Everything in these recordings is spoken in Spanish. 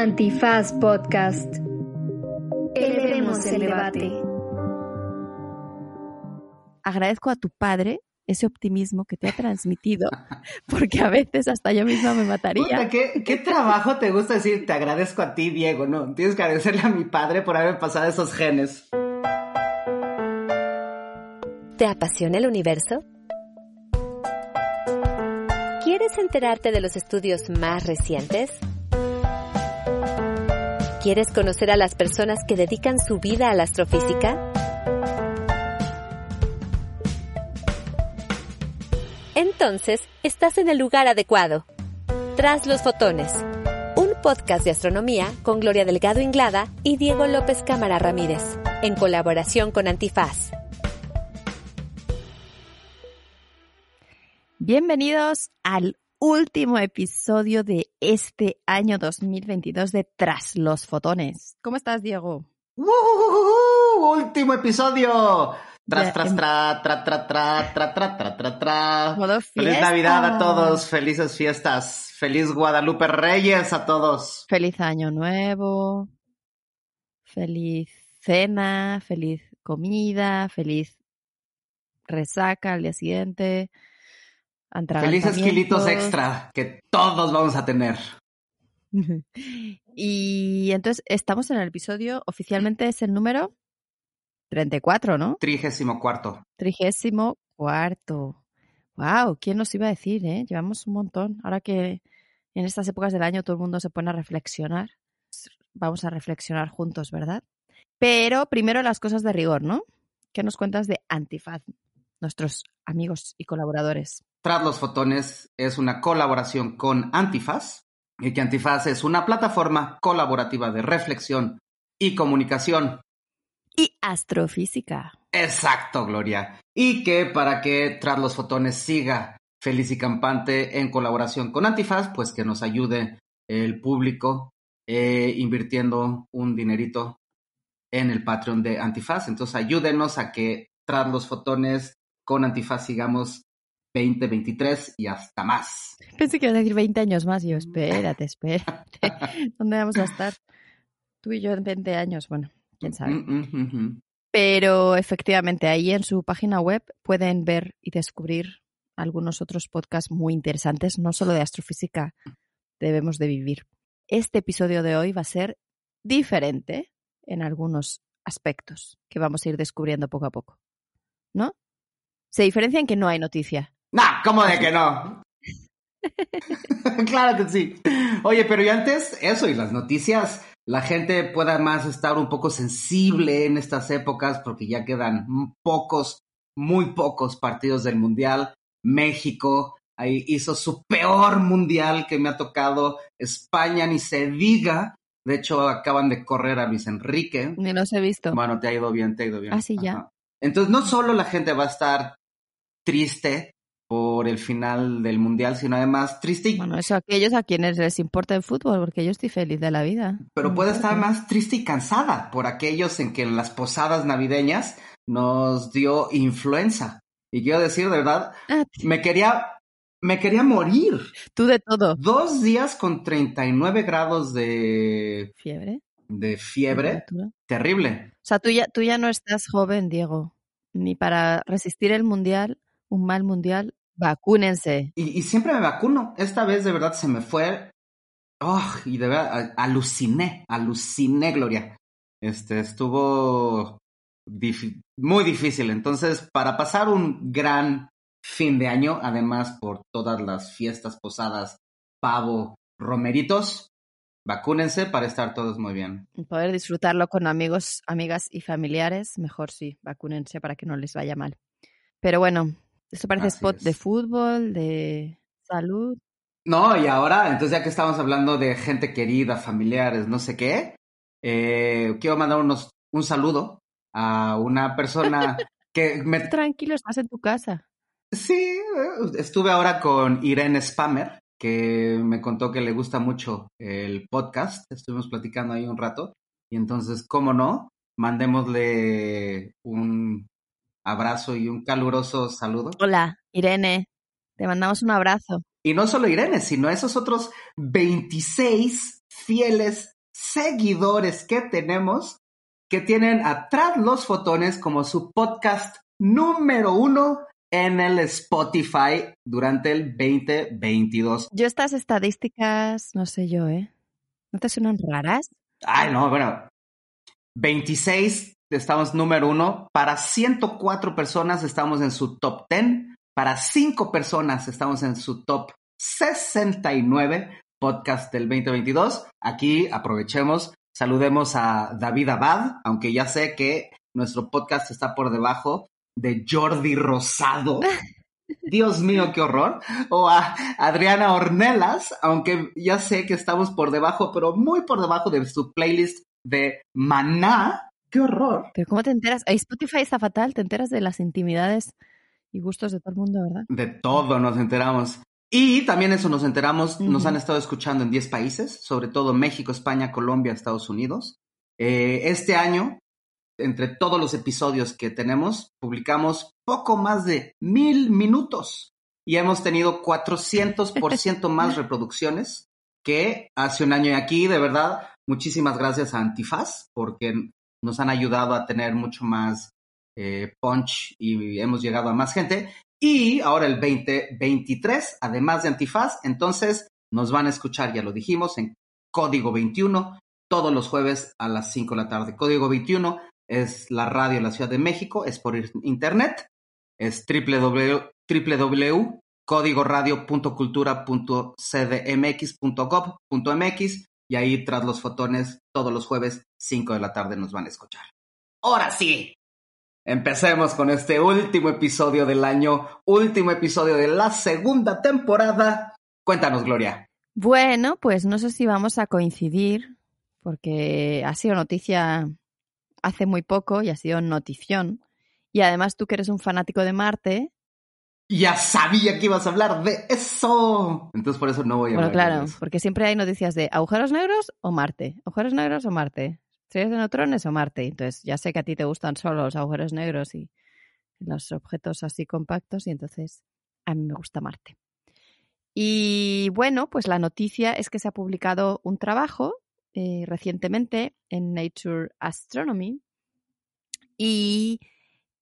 Antifaz Podcast. Elevemos el debate. Agradezco a tu padre ese optimismo que te ha transmitido, porque a veces hasta yo misma me mataría. Puta, ¿qué, ¿qué, trabajo te gusta decir? Te agradezco a ti, Diego, ¿no? Tienes que agradecerle a mi padre por haber pasado esos genes. ¿Te apasiona el universo? ¿Quieres enterarte de los estudios más recientes? ¿Quieres conocer a las personas que dedican su vida a la astrofísica? Entonces, estás en el lugar adecuado. Tras los fotones. Un podcast de astronomía con Gloria Delgado Inglada y Diego López Cámara Ramírez, en colaboración con Antifaz. Bienvenidos al último episodio de este año 2022 de Tras los Fotones. ¿Cómo estás, Diego? ¡Uh, último episodio! Tras, tras, tra, tra, tra, tra, tra, tra, tra, tra, tra. Feliz Navidad a todos, felices fiestas, feliz Guadalupe Reyes a todos. Feliz Año Nuevo, feliz cena, feliz comida, feliz resaca al día siguiente. Felices kilitos extra que todos vamos a tener. y entonces estamos en el episodio, oficialmente es el número 34, ¿no? Trigésimo cuarto. Trigésimo cuarto. Wow, ¿quién nos iba a decir, eh? Llevamos un montón. Ahora que en estas épocas del año todo el mundo se pone a reflexionar, vamos a reflexionar juntos, ¿verdad? Pero primero las cosas de rigor, ¿no? ¿Qué nos cuentas de Antifaz, nuestros amigos y colaboradores? Tras los fotones es una colaboración con Antifaz, y que Antifaz es una plataforma colaborativa de reflexión y comunicación. Y astrofísica. Exacto, Gloria. Y que para que Tras los fotones siga feliz y campante en colaboración con Antifaz, pues que nos ayude el público eh, invirtiendo un dinerito en el Patreon de Antifaz. Entonces ayúdenos a que Tras los fotones con Antifaz sigamos 20, 23 y hasta más. Pensé que iba a decir 20 años más. Y yo, espérate, espérate. ¿Dónde vamos a estar? Tú y yo en 20 años, bueno, quién sabe. Mm, mm, mm, Pero efectivamente, ahí en su página web pueden ver y descubrir algunos otros podcasts muy interesantes, no solo de astrofísica debemos de vivir. Este episodio de hoy va a ser diferente en algunos aspectos que vamos a ir descubriendo poco a poco. ¿No? Se diferencia en que no hay noticia. Nah, ¿cómo de que no? claro que sí. Oye, pero y antes, eso, y las noticias, la gente pueda más estar un poco sensible en estas épocas porque ya quedan pocos, muy pocos partidos del Mundial. México ahí hizo su peor Mundial que me ha tocado. España ni se diga. De hecho, acaban de correr a Luis Enrique. Ni los he visto. Bueno, te ha ido bien, te ha ido bien. Ah, sí, ya. Entonces, no solo la gente va a estar triste por el final del mundial, sino además triste y... Bueno, eso a aquellos a quienes les importa el fútbol, porque yo estoy feliz de la vida. Pero puede estar más triste y cansada por aquellos en que en las posadas navideñas nos dio influenza. Y quiero decir, de verdad, Ah, me quería, me quería morir. Tú de todo. Dos días con 39 grados de, ¿Fiebre? de fiebre. Terrible. O sea, tú ya, tú ya no estás joven, Diego. Ni para resistir el mundial, un mal mundial, vacúnense. Y, y siempre me vacuno. Esta vez de verdad se me fue. Oh, y de verdad aluciné, aluciné, Gloria. Este estuvo muy difícil. Entonces, para pasar un gran fin de año, además por todas las fiestas, posadas, pavo, romeritos, vacúnense para estar todos muy bien. Poder disfrutarlo con amigos, amigas y familiares, mejor sí, vacúnense para que no les vaya mal. Pero bueno, esto parece Así spot es. de fútbol, de salud. No, y ahora, entonces ya que estamos hablando de gente querida, familiares, no sé qué, eh, quiero mandar unos, un saludo a una persona que me... Tranquilo, estás en tu casa. Sí, eh, estuve ahora con Irene Spammer, que me contó que le gusta mucho el podcast, estuvimos platicando ahí un rato, y entonces, ¿cómo no? Mandémosle un abrazo y un caluroso saludo. Hola, Irene, te mandamos un abrazo. Y no solo Irene, sino esos otros 26 fieles seguidores que tenemos que tienen atrás los fotones como su podcast número uno en el Spotify durante el 2022. Yo estas estadísticas, no sé yo, ¿eh? ¿No te suenan raras? Ay, no, bueno. 26 estamos número uno. Para 104 personas estamos en su top 10. Para 5 personas estamos en su top 69 podcast del 2022. Aquí aprovechemos, saludemos a David Abad, aunque ya sé que nuestro podcast está por debajo de Jordi Rosado. Dios mío, qué horror. O a Adriana Ornelas, aunque ya sé que estamos por debajo, pero muy por debajo de su playlist de Maná. ¡Qué horror! Pero ¿cómo te enteras? Spotify está fatal, te enteras de las intimidades y gustos de todo el mundo, ¿verdad? De todo nos enteramos. Y también eso nos enteramos, nos han estado escuchando en 10 países, sobre todo México, España, Colombia, Estados Unidos. Eh, este año entre todos los episodios que tenemos, publicamos poco más de mil minutos y hemos tenido 400% más reproducciones que hace un año y aquí, de verdad, muchísimas gracias a Antifaz porque nos han ayudado a tener mucho más eh, punch y hemos llegado a más gente. Y ahora el 2023, además de Antifaz, entonces nos van a escuchar, ya lo dijimos, en Código 21, todos los jueves a las 5 de la tarde. Código 21 es la radio de la Ciudad de México, es por internet, es www.códigoradio.cultura.cdmx.gov.mx y ahí tras los fotones todos los jueves 5 de la tarde nos van a escuchar. Ahora sí, empecemos con este último episodio del año, último episodio de la segunda temporada. Cuéntanos, Gloria. Bueno, pues no sé si vamos a coincidir, porque ha sido noticia hace muy poco y ha sido notición. Y además tú que eres un fanático de Marte. Ya sabía que ibas a hablar de eso. Entonces por eso no voy a bueno, hablar. claro, porque siempre hay noticias de agujeros negros o Marte. Agujeros negros o Marte. Estrellas de neutrones o Marte. Entonces ya sé que a ti te gustan solo los agujeros negros y los objetos así compactos y entonces a mí me gusta Marte. Y bueno, pues la noticia es que se ha publicado un trabajo eh, recientemente en Nature Astronomy y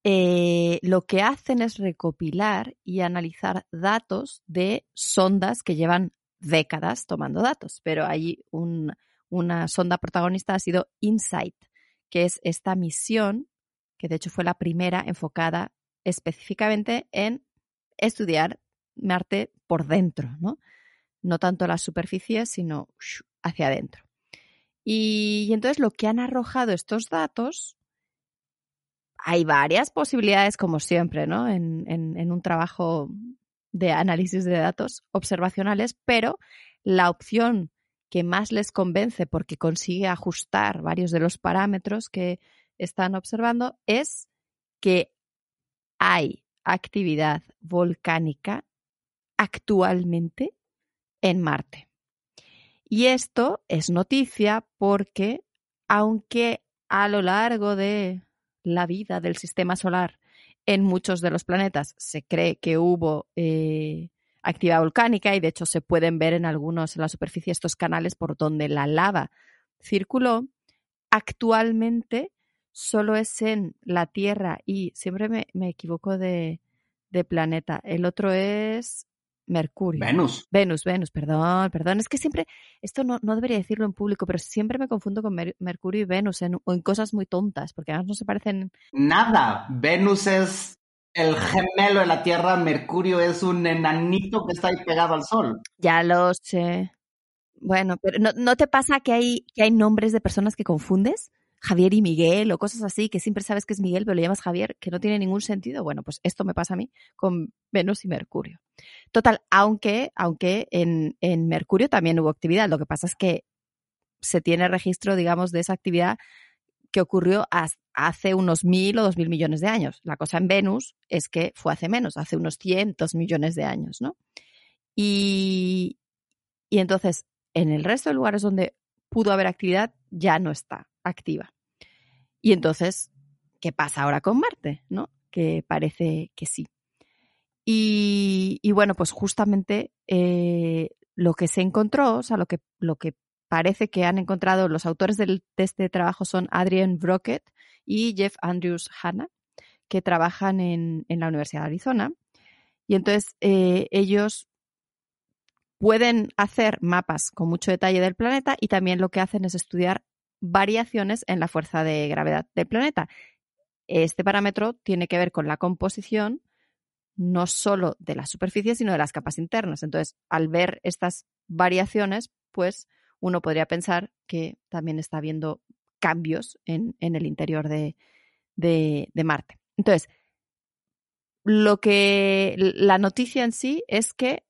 eh, lo que hacen es recopilar y analizar datos de sondas que llevan décadas tomando datos, pero hay una sonda protagonista ha sido InSight, que es esta misión, que de hecho fue la primera enfocada específicamente en estudiar Marte por dentro, ¿no? No tanto la superficie, sino hacia adentro. Y, entonces lo que han arrojado estos datos, hay varias posibilidades, como siempre, ¿no? En, en, un trabajo de análisis de datos observacionales, pero la opción que más les convence porque consigue ajustar varios de los parámetros que están observando es que hay actividad volcánica actualmente en Marte. Y esto es noticia porque, aunque a lo largo de la vida del sistema solar en muchos de los planetas se cree que hubo eh, actividad volcánica y de hecho se pueden ver en algunos en la superficie estos canales por donde la lava circuló, actualmente solo es en la Tierra y siempre me, me equivoco de, de planeta. El otro es Mercurio. Venus. Venus, Venus, perdón, perdón. Es que siempre, esto no, no debería decirlo en público, pero siempre me confundo con Mercurio y Venus en, o en cosas muy tontas, porque además no se parecen. Nada. Venus es el gemelo de la Tierra, Mercurio es un enanito que está ahí pegado al Sol. Ya lo sé. Bueno, pero ¿no, ¿no te pasa que hay, que hay nombres de personas que confundes? Javier y Miguel o cosas así, que siempre sabes que es Miguel, pero le llamas Javier, que no tiene ningún sentido. Bueno, pues esto me pasa a mí con Venus y Mercurio. Total, aunque, aunque en, en Mercurio también hubo actividad, lo que pasa es que se tiene registro, digamos, de esa actividad que ocurrió hace unos mil o dos mil millones de años. La cosa en Venus es que fue hace menos, hace unos cientos millones de años, ¿no? Y, y entonces, en el resto de lugares donde pudo haber actividad, ya no está activa. Y entonces, ¿qué pasa ahora con Marte? ¿No? Que parece que sí. Y, bueno, pues justamente eh, lo que se encontró, o sea, lo que, lo que parece que han encontrado, los autores del, de este trabajo son Adrian Brockett y Jeff Andrews Hanna, que trabajan en, en la Universidad de Arizona. Y entonces eh, ellos pueden hacer mapas con mucho detalle del planeta y también lo que hacen es estudiar variaciones en la fuerza de gravedad del planeta. Este parámetro tiene que ver con la composición no solo de la superficie, sino de las capas internas. Entonces, al ver estas variaciones, pues uno podría pensar que también está habiendo cambios en, el interior de, de, de Marte. Entonces, lo que la noticia en sí es que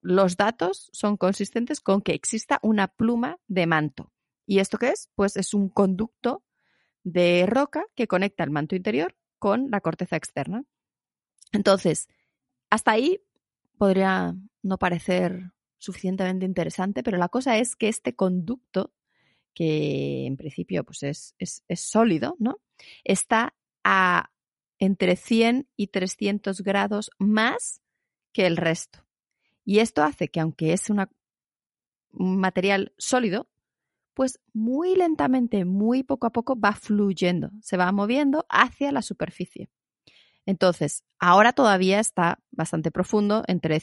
los datos son consistentes con que exista una pluma de manto. ¿Y esto qué es? Pues es un conducto de roca que conecta el manto interior con la corteza externa. Entonces, hasta ahí podría no parecer suficientemente interesante, pero la cosa es que este conducto, que en principio pues es, es, es sólido, ¿no? Está a entre 100 y 300 grados más que el resto. Y esto hace que aunque es un material sólido, pues muy lentamente, muy poco a poco va fluyendo, se va moviendo hacia la superficie. Entonces, ahora todavía está bastante profundo, entre,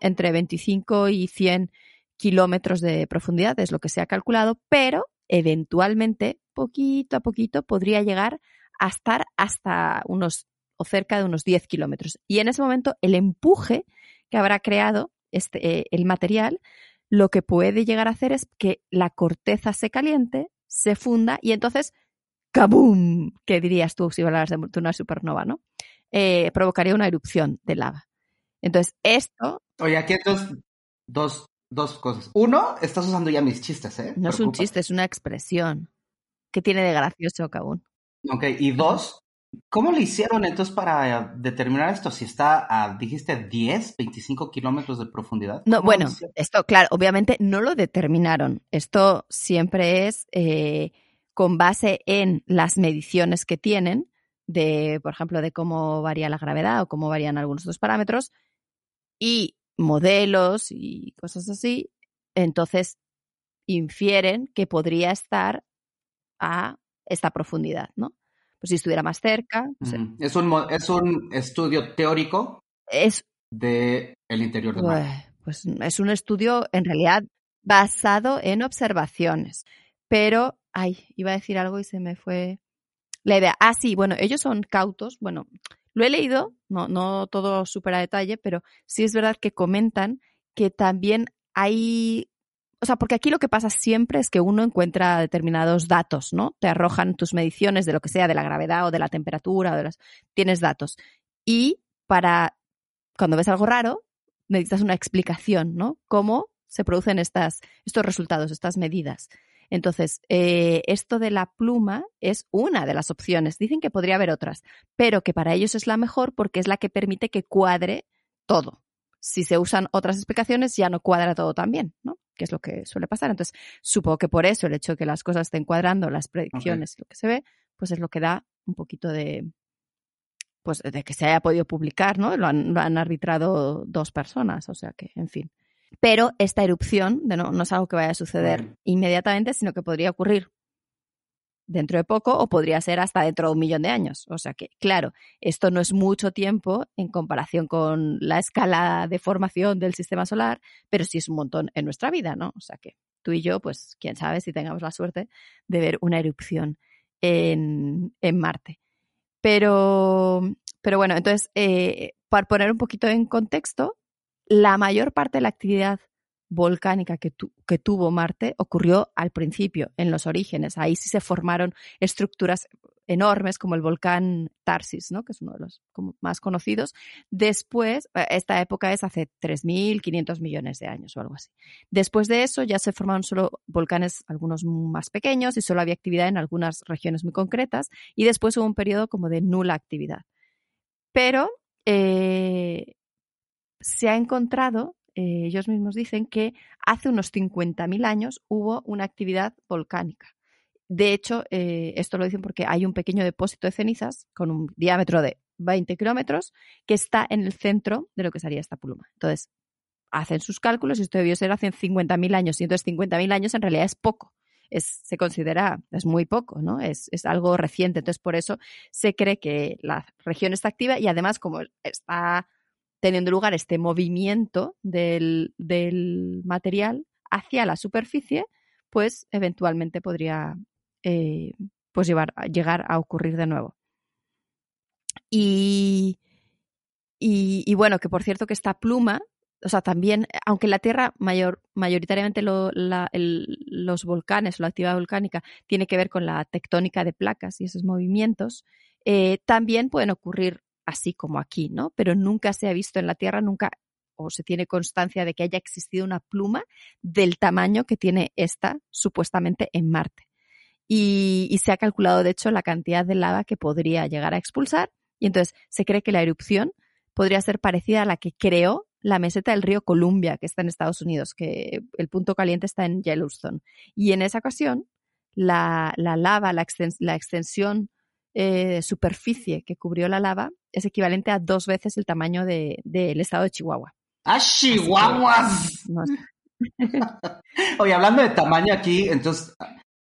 entre 25 y 100 kilómetros de profundidad, es lo que se ha calculado, pero eventualmente, poquito a poquito, podría llegar a estar hasta unos o cerca de unos 10 kilómetros. Y en ese momento, el empuje que habrá creado este, eh, el material, lo que puede llegar a hacer es que la corteza se caliente, se funda y entonces, ¡kaboom! ¿Qué dirías tú si hablaras de una supernova, no? Eh, provocaría una erupción de lava. Entonces, esto... Oye, aquí dos, dos, dos cosas. Uno, estás usando ya mis chistes, ¿eh? No es un chiste, es una expresión. que tiene de gracioso, Kabun? Ok, y dos, ¿Cómo le hicieron entonces para determinar esto? Si está a, dijiste, 10, 25 kilómetros de profundidad. No, bueno, esto, claro, obviamente no lo determinaron. Esto siempre es eh, con base en las mediciones que tienen de, por ejemplo, de cómo varía la gravedad o cómo varían algunos otros parámetros y modelos y cosas así. Entonces infieren que podría estar a esta profundidad, ¿no? pues si estuviera más cerca. Es, un, es un estudio teórico es, de el interior del mar. Pues es un estudio en realidad basado en observaciones, pero, ay, iba a decir algo y se me fue la idea. Ah, sí, bueno, ellos son cautos, bueno, lo he leído, no, no todo súper a detalle, pero sí es verdad que comentan que también hay o sea, porque aquí lo que pasa siempre es que uno encuentra determinados datos, ¿no? Te arrojan tus mediciones de lo que sea, de la gravedad o de la temperatura, o de las... tienes datos. Y para, cuando ves algo raro, necesitas una explicación, ¿no? ¿Cómo se producen estas, estos resultados, estas medidas? Entonces, eh, esto de la pluma es una de las opciones. Dicen que podría haber otras, pero que para ellos es la mejor porque es la que permite que cuadre todo. Si se usan otras explicaciones, ya no cuadra todo tan bien, ¿no? que es lo que suele pasar. Entonces, supongo que por eso el hecho de que las cosas estén cuadrando, las predicciones, lo que se ve, pues es lo que da un poquito de, pues de que se haya podido publicar, ¿no? Lo han, lo han arbitrado dos personas, o sea que, en fin. Pero esta erupción de no, no es algo que vaya a suceder inmediatamente, sino que podría ocurrir dentro de poco o podría ser hasta dentro de un millón de años. O sea que, claro, esto no es mucho tiempo en comparación con la escala de formación del sistema solar, pero sí es un montón en nuestra vida, ¿no? O sea que tú y yo, pues, quién sabe si tengamos la suerte de ver una erupción en, en Marte. Pero, pero bueno, entonces, eh, para poner un poquito en contexto, la mayor parte de la actividad volcánica que, tuvo Marte ocurrió al principio, en los orígenes. Ahí sí se formaron estructuras enormes como el volcán Tarsis, ¿no? que es uno de los más conocidos. Después, eh, esta época es hace 3.500 millones de años o algo así. Después de eso ya se formaron solo volcanes, algunos más pequeños, y solo había actividad en algunas regiones muy concretas. Y después hubo un periodo como de nula actividad. Pero eh, se ha encontrado eh, ellos mismos dicen que hace unos 50.000 años hubo una actividad volcánica. De hecho, eh, esto lo dicen porque hay un pequeño depósito de cenizas con un diámetro de 20 kilómetros que está en el centro de lo que sería esta pluma. Entonces, hacen sus cálculos y esto debió ser hace 50.000 años. Y entonces 50.000 años en realidad es poco. Es, se considera, es muy poco, ¿no? Es, es, algo reciente. Entonces, por eso se cree que la región está activa y además, como está teniendo lugar este movimiento del, material hacia la superficie, pues eventualmente podría eh, pues llevar, llegar a ocurrir de nuevo. Y, y, bueno, que por cierto que esta pluma, o sea, también, aunque la Tierra mayor, mayoritariamente los volcanes o la actividad volcánica tiene que ver con la tectónica de placas y esos movimientos, eh, también pueden ocurrir así como aquí, ¿no? Pero nunca se ha visto en la Tierra, nunca o se tiene constancia de que haya existido una pluma del tamaño que tiene esta supuestamente en Marte. Y, se ha calculado, de hecho, la cantidad de lava que podría llegar a expulsar. Y entonces se cree que la erupción podría ser parecida a la que creó la meseta del río Columbia, que está en Estados Unidos, que el punto caliente está en Yellowstone. Y en esa ocasión, la, la lava, la, la extensión eh, superficie que cubrió la lava es equivalente a dos veces el tamaño del de, estado de Chihuahua. ¡Ah, Chihuahuas! Oye, hablando de tamaño aquí, entonces,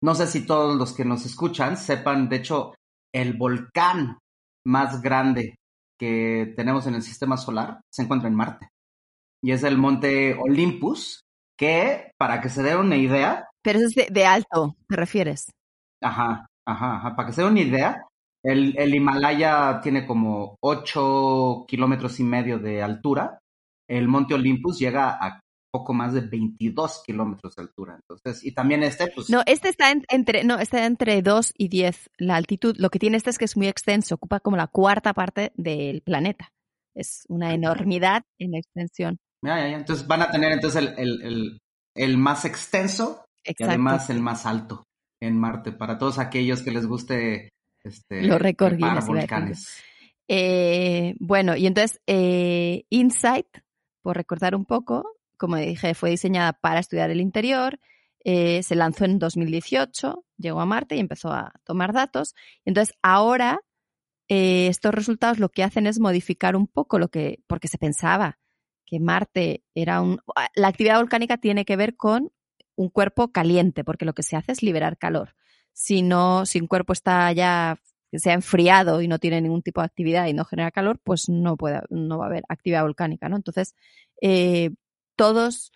no sé si todos los que nos escuchan sepan, de hecho, el volcán más grande que tenemos en el sistema solar se encuentra en Marte. Y es el monte Olympus, que, para que se dé una idea... Pero es de, alto, ¿te refieres? Ajá, ajá, ajá. Para que se dé una idea, el, el Himalaya tiene como 8 kilómetros y medio de altura. El monte Olympus llega a poco más de 22 kilómetros de altura. Entonces, y también este, pues... No, este está entre, no, está entre 2 y 10 la altitud. Lo que tiene este es que es muy extenso, ocupa como la cuarta parte del planeta. Es una enormidad en extensión. Ya, ya, ya. Entonces van a tener entonces el, el, el, el más extenso y además el más alto en Marte, para todos aquellos que les guste este, los récords volcanes. Eh, bueno, y entonces eh, Insight, por recordar un poco, como dije, fue diseñada para estudiar el interior, eh, se lanzó en 2018, llegó a Marte y empezó a tomar datos. Entonces, ahora eh, estos resultados lo que hacen es modificar un poco lo que, porque se pensaba que Marte era un... La actividad volcánica tiene que ver con un cuerpo caliente, porque lo que se hace es liberar calor. Si no, si un cuerpo está ya se ha enfriado y no tiene ningún tipo de actividad y no genera calor, pues no puede, no va a haber actividad volcánica, ¿no? Entonces, eh, todos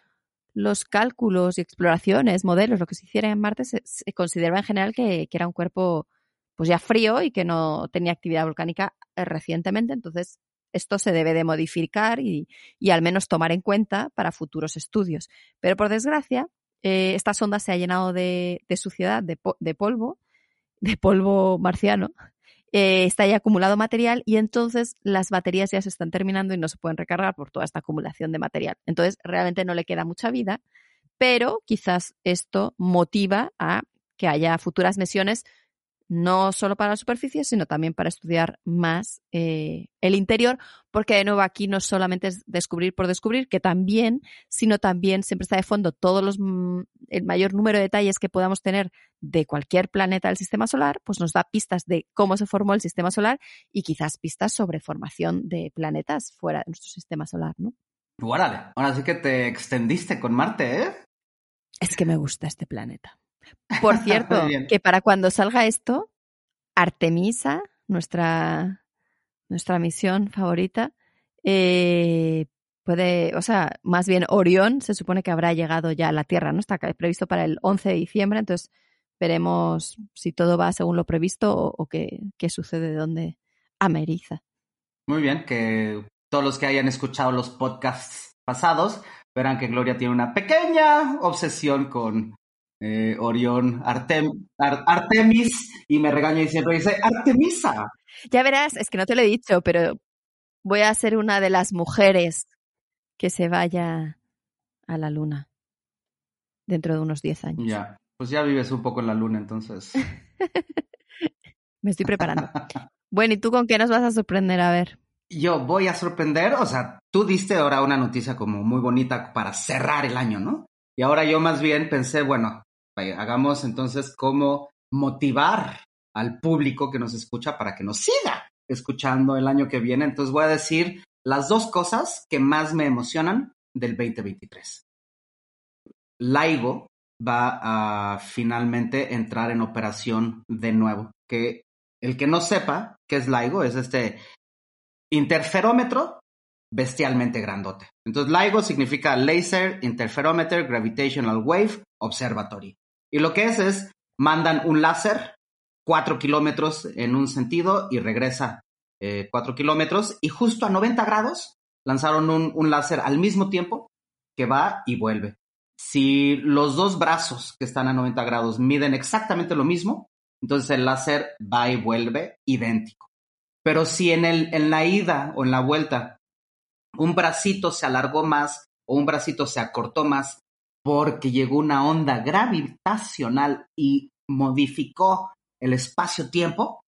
los cálculos y exploraciones, modelos, lo que se hiciera en Marte, se, consideraba en general que, era un cuerpo pues ya frío y que no tenía actividad volcánica eh, recientemente. Entonces, esto se debe de modificar y, al menos tomar en cuenta para futuros estudios. Pero por desgracia, eh, esta sonda se ha llenado de, suciedad, de polvo, de polvo marciano, eh, está ya acumulado material y entonces las baterías ya se están terminando y no se pueden recargar por toda esta acumulación de material. Entonces realmente no le queda mucha vida, pero quizás esto motiva a que haya futuras misiones no solo para la superficie, sino también para estudiar más eh, el interior, porque de nuevo aquí no solamente es descubrir por descubrir, que también, sino también siempre está de fondo todos los mm, el mayor número de detalles que podamos tener de cualquier planeta del sistema solar, pues nos da pistas de cómo se formó el sistema solar y quizás pistas sobre formación de planetas fuera de nuestro sistema solar, ¿no? Órale, ahora sí que te extendiste con Marte, ¿eh? Es que me gusta este planeta. Por cierto, que para cuando salga esto, Artemisa, nuestra, nuestra misión favorita, eh, puede, o sea, más bien Orión se supone que habrá llegado ya a la Tierra, ¿no? Está previsto para el 11 de diciembre, entonces veremos si todo va según lo previsto o, qué, qué, sucede, dónde ameriza. Muy bien, que todos los que hayan escuchado los podcasts pasados verán que Gloria tiene una pequeña obsesión con eh, Orión, Artemis, y me regaña y siempre dice, Artemisa. Ya verás, es que no te lo he dicho, pero voy a ser una de las mujeres que se vaya a la luna dentro de unos 10 años. Ya, pues ya vives un poco en la luna entonces. me estoy preparando. bueno, ¿y tú con qué nos vas a sorprender? A ver. Yo voy a sorprender, o sea, tú diste ahora una noticia como muy bonita para cerrar el año, ¿no? Y ahora yo más bien pensé, bueno, hagamos entonces cómo motivar al público que nos escucha para que nos siga escuchando el año que viene. Entonces voy a decir las dos cosas que más me emocionan del 2023. LIGO va a finalmente entrar en operación de nuevo. Que el que no sepa qué es LIGO es este interferómetro bestialmente grandote. Entonces, LIGO significa Laser Interferometer Gravitational Wave Observatory. Y lo que es es, mandan un láser cuatro kilómetros en un sentido y regresa eh, cuatro kilómetros y justo a 90 grados lanzaron un, un láser al mismo tiempo que va y vuelve. Si los dos brazos que están a 90 grados miden exactamente lo mismo, entonces el láser va y vuelve idéntico. Pero si en, el, en la ida o en la vuelta un bracito se alargó más o un bracito se acortó más porque llegó una onda gravitacional y modificó el espacio-tiempo,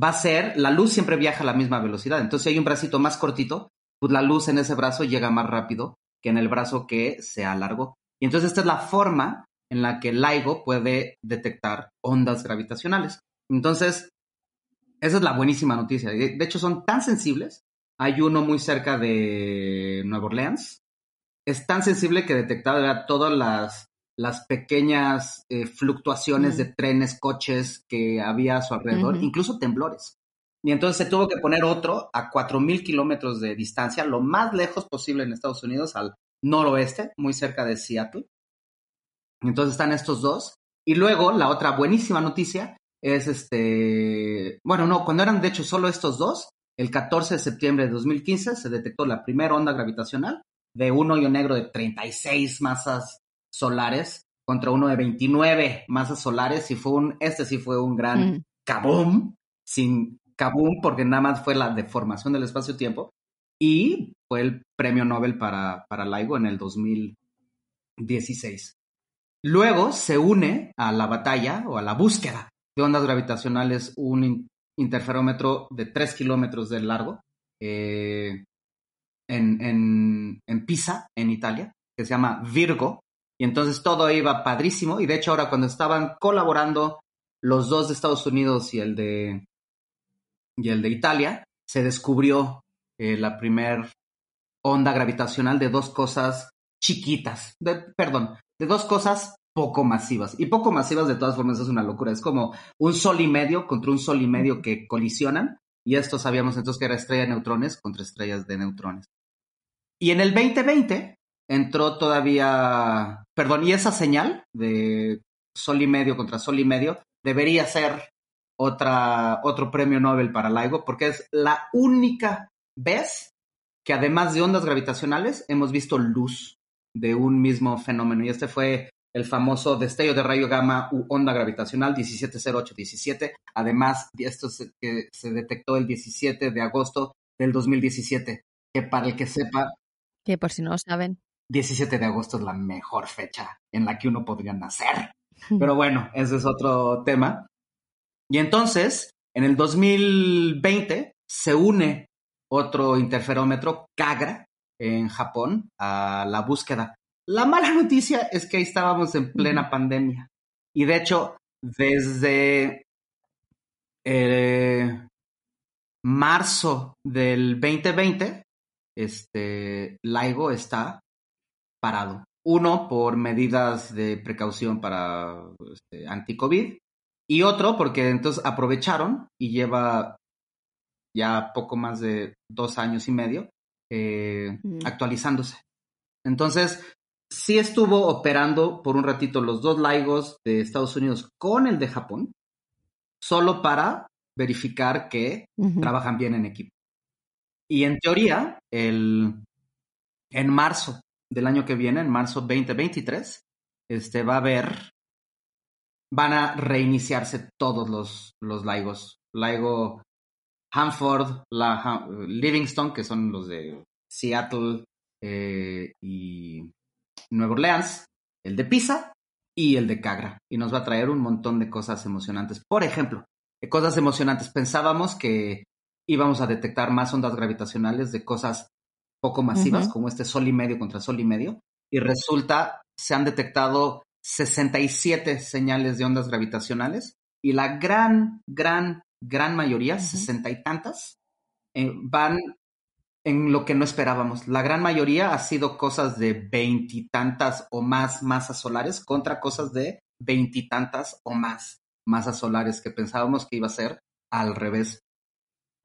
va a ser, la luz siempre viaja a la misma velocidad. Entonces, si hay un bracito más cortito, pues la luz en ese brazo llega más rápido que en el brazo que se alargó. Y entonces esta es la forma en la que LIGO puede detectar ondas gravitacionales. Entonces, esa es la buenísima noticia. De hecho, son tan sensibles. Hay uno muy cerca de Nueva Orleans. Es tan sensible que detectaba todas las, las pequeñas eh, fluctuaciones de trenes, coches que había a su alrededor, incluso temblores. Y entonces se tuvo que poner otro a 4.000 kilómetros de distancia, lo más lejos posible en Estados Unidos, al noroeste, muy cerca de Seattle. Entonces están estos dos. Y luego la otra buenísima noticia es este, bueno, no, cuando eran de hecho solo estos dos, el 14 de septiembre de 2015 se detectó la primera onda gravitacional de un hoyo negro de 36 masas solares contra uno de 29 masas solares y fue un, este sí fue un gran mm. kaboom, sin kaboom porque nada más fue la deformación del espacio-tiempo y fue el premio Nobel para, para LIGO en el 2016. Luego se une a la batalla o a la búsqueda de ondas gravitacionales un interferómetro de 3 kilómetros de largo eh, en, Pisa, en Italia, que se llama Virgo. Y entonces todo iba padrísimo. Y de hecho ahora cuando estaban colaborando los dos de Estados Unidos y el de, y el de Italia, se descubrió eh, la primer onda gravitacional de dos cosas chiquitas, de, perdón, de dos cosas poco masivas. Y poco masivas de todas formas es una locura. Es como un sol y medio contra un sol y medio que colisionan. Y esto sabíamos entonces que era estrella de neutrones contra estrellas de neutrones. Y en el 2020 entró todavía, perdón, y esa señal de sol y medio contra sol y medio debería ser otra, otro premio Nobel para LIGO porque es la única vez que además de ondas gravitacionales hemos visto luz de un mismo fenómeno. Y este fue el famoso destello de rayo gamma u onda gravitacional 170817. Además, esto se, que se detectó el 17 de agosto del 2017, que para el que sepa... Que por si no lo saben. 17 de agosto es la mejor fecha en la que uno podría nacer. Pero bueno, ese es otro tema. Y entonces, en el 2020 se une otro interferómetro, Kagra, en Japón, a la búsqueda. La mala noticia es que ahí estábamos en plena pandemia. Y de hecho, desde eh, marzo del 2020, este, LIGO está parado. Uno, por medidas de precaución para este, anti-COVID. Y otro, porque entonces aprovecharon y lleva ya poco más de dos años y medio eh, actualizándose. Entonces, sí estuvo operando por un ratito los dos LIGOs de Estados Unidos con el de Japón, solo para verificar que trabajan bien en equipo. Y en teoría, el, en marzo del año que viene, en marzo 2023, este, va a haber, van a reiniciarse todos los, los LIGOs. LIGO Hanford, la, Livingston, que son los de Seattle eh, y Nueva Orleans, el de Pisa y el de Cagra. Y nos va a traer un montón de cosas emocionantes. Por ejemplo, cosas emocionantes. Pensábamos que íbamos a detectar más ondas gravitacionales de cosas poco masivas, como este sol y medio contra sol y medio. Y resulta, se han detectado 67 señales de ondas gravitacionales y la gran, gran gran mayoría, sesenta y tantas, eh, van en lo que no esperábamos. La gran mayoría ha sido cosas de veintitantas o más masas solares contra cosas de veintitantas o más masas solares que pensábamos que iba a ser al revés.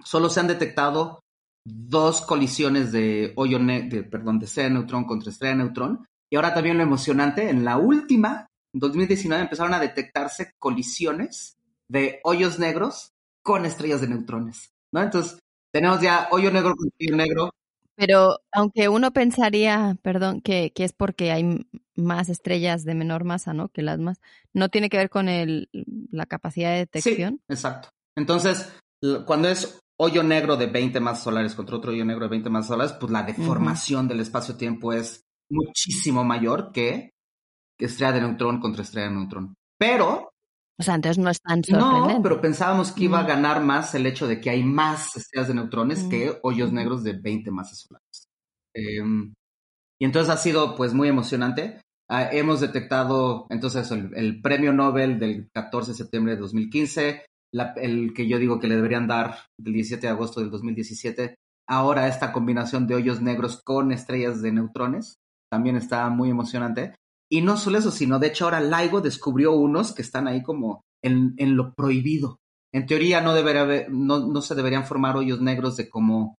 Solo se han detectado dos colisiones de hoyo de, perdón, de estrella de neutrón contra estrella de neutrón. Y ahora también lo emocionante, en la última, en 2019, empezaron a detectarse colisiones de hoyos negros con estrellas de neutrones. ¿no? Entonces, tenemos ya hoyo negro con hoyo negro. Pero aunque uno pensaría, perdón, que, que, es porque hay más estrellas de menor masa, ¿no? Que las más, no tiene que ver con el, la capacidad de detección. Sí, exacto. Entonces, cuando es hoyo negro de 20 masas solares contra otro hoyo negro de 20 masas solares, pues la deformación del espacio-tiempo es muchísimo mayor que estrella de neutrón contra estrella de neutrón. Pero o sea, entonces no es tan sorprendente. No, pero pensábamos que iba a ganar más el hecho de que hay más estrellas de neutrones que hoyos negros de 20 masas solares. Em, y entonces ha sido pues muy emocionante. Ah, hemos detectado entonces el, premio Nobel del 14 de septiembre de 2015, el que yo digo que le deberían dar del 17 de agosto del 2017. Ahora esta combinación de hoyos negros con estrellas de neutrones también está muy emocionante. Y no solo eso, sino de hecho ahora LIGO descubrió unos que están ahí como en, en lo prohibido. En teoría no, debería haber, no, no se deberían formar hoyos negros de como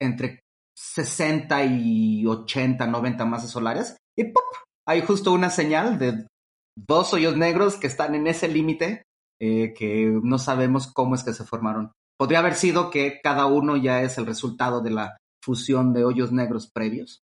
entre 60 y 80, 90 masas solares. Y ¡pop! Hay justo una señal de dos hoyos negros que están en ese límite eh, que no sabemos cómo es que se formaron. Podría haber sido que cada uno ya es el resultado de la fusión de hoyos negros previos.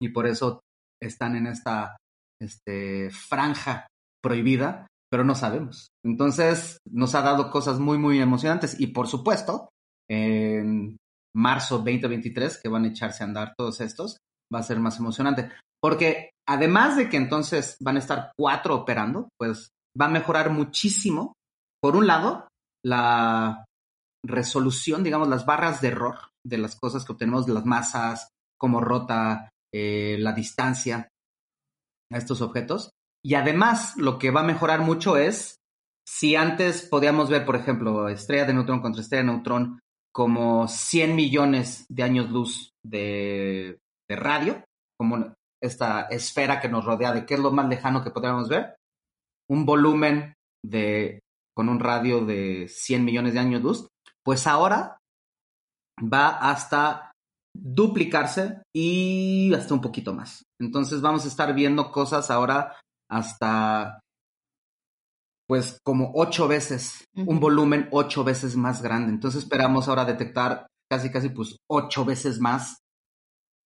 Y por eso están en esta este, franja prohibida, pero no sabemos. Entonces, nos ha dado cosas muy, muy emocionantes y por supuesto, en marzo 2023, que van a echarse a andar todos estos, va a ser más emocionante. Porque además de que entonces van a estar cuatro operando, pues va a mejorar muchísimo, por un lado, la resolución, digamos, las barras de error de las cosas que obtenemos, de las masas, como rota eh, la distancia a estos objetos. Y además, lo que va a mejorar mucho es, si antes podíamos ver, por ejemplo, estrella de neutrón contra estrella de neutrón como 100 millones de años luz de, radio, como esta esfera que nos rodea, de qué es lo más lejano que podríamos ver, un volumen de, con un radio de 100 millones de años luz, pues ahora va hasta duplicarse y hasta un poquito más. Entonces vamos a estar viendo cosas ahora hasta pues como ocho veces, un volumen ocho veces más grande. Entonces esperamos ahora detectar casi casi pues ocho veces más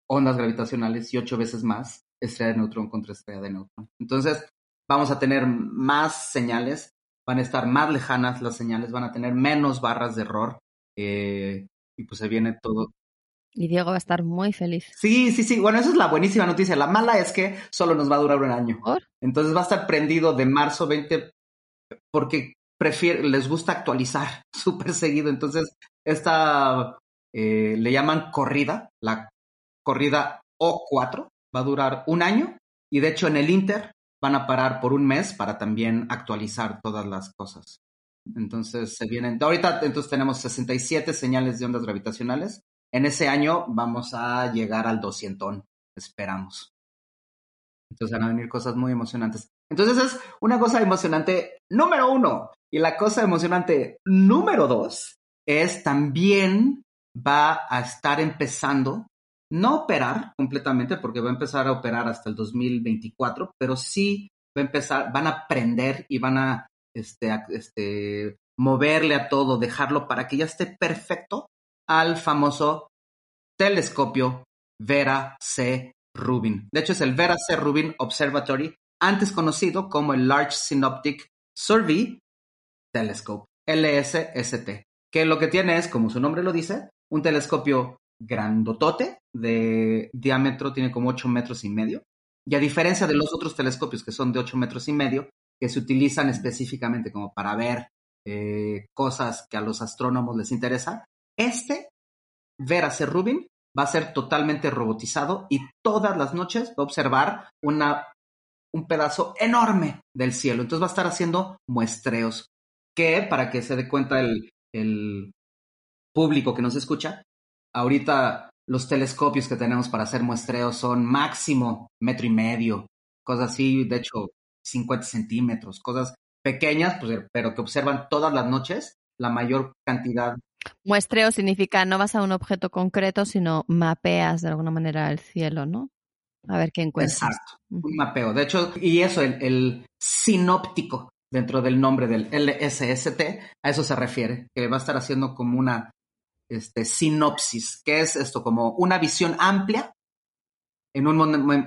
ondas gravitacionales y ocho veces más estrella de neutrón contra estrella de neutrón. Entonces vamos a tener más señales, van a estar más lejanas las señales, van a tener menos barras de error eh, y pues se viene todo, y Diego va a estar muy feliz. Sí, sí, sí. Bueno, esa es la buenísima noticia. La mala es que solo nos va a durar un año. Entonces va a estar prendido de marzo 20 porque prefiere, les gusta actualizar súper seguido. Entonces, esta eh, le llaman corrida, la corrida O4, va a durar un año y de hecho en el Inter van a parar por un mes para también actualizar todas las cosas. Entonces se vienen, ahorita entonces tenemos 67 señales de ondas gravitacionales en ese año vamos a llegar al 200, esperamos. Entonces van a venir cosas muy emocionantes. Entonces es una cosa emocionante número uno. Y la cosa emocionante número dos es también va a estar empezando, no a operar completamente, porque va a empezar a operar hasta el 2024, pero sí va a empezar, van a aprender y van a este, este, moverle a todo, dejarlo para que ya esté perfecto al famoso telescopio Vera C. Rubin. De hecho, es el Vera C. Rubin Observatory, antes conocido como el Large Synoptic Survey Telescope, LSST, que lo que tiene es, como su nombre lo dice, un telescopio grandotote de diámetro, tiene como 8 metros y medio. Y a diferencia de los otros telescopios que son de 8 metros y medio, que se utilizan específicamente como para ver eh, cosas que a los astrónomos les interesa, este Vera C. Rubin va a ser totalmente robotizado y todas las noches va a observar una, un pedazo enorme del cielo. Entonces va a estar haciendo muestreos que, para que se dé cuenta el, el público que nos escucha, ahorita los telescopios que tenemos para hacer muestreos son máximo metro y medio, cosas así, de hecho 50 centímetros, cosas pequeñas, pues, pero que observan todas las noches la mayor cantidad. Muestreo significa no vas a un objeto concreto, sino mapeas de alguna manera el cielo, ¿no? A ver qué encuentras. Exacto, un mapeo. De hecho, y eso, el, el sinóptico dentro del nombre del LSST, a eso se refiere, que va a estar haciendo como una este, sinopsis, que es esto, como una visión amplia en un,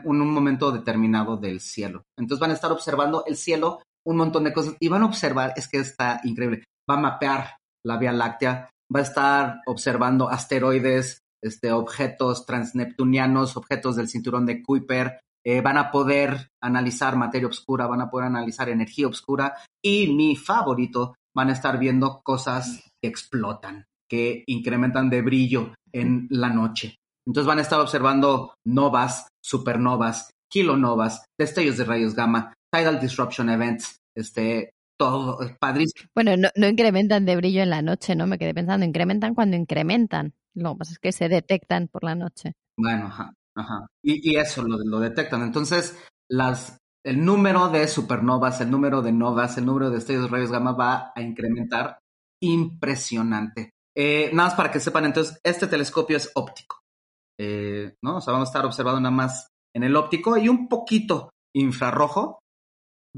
un momento determinado del cielo. Entonces van a estar observando el cielo, un montón de cosas, y van a observar, es que está increíble, va a mapear la Vía Láctea, va a estar observando asteroides, este, objetos transneptunianos, objetos del cinturón de Kuiper, eh, van a poder analizar materia oscura, van a poder analizar energía oscura y mi favorito, van a estar viendo cosas que explotan, que incrementan de brillo en la noche. Entonces van a estar observando novas, supernovas, kilonovas, destellos de rayos gamma, tidal disruption events, este, todo, es padrísimo. Bueno, no, no, incrementan de brillo en la noche, ¿no? Me quedé pensando, incrementan cuando incrementan. Lo que pasa es que se detectan por la noche. Bueno, ajá, ajá. Y, y eso lo, lo detectan. Entonces, las, el número de supernovas, el número de novas, el número de destellos de rayos gamma va a incrementar impresionante. Eh, nada más para que sepan, entonces, este telescopio es óptico. Eh, ¿no? Vamos a estar observando nada más en el óptico y un poquito infrarrojo.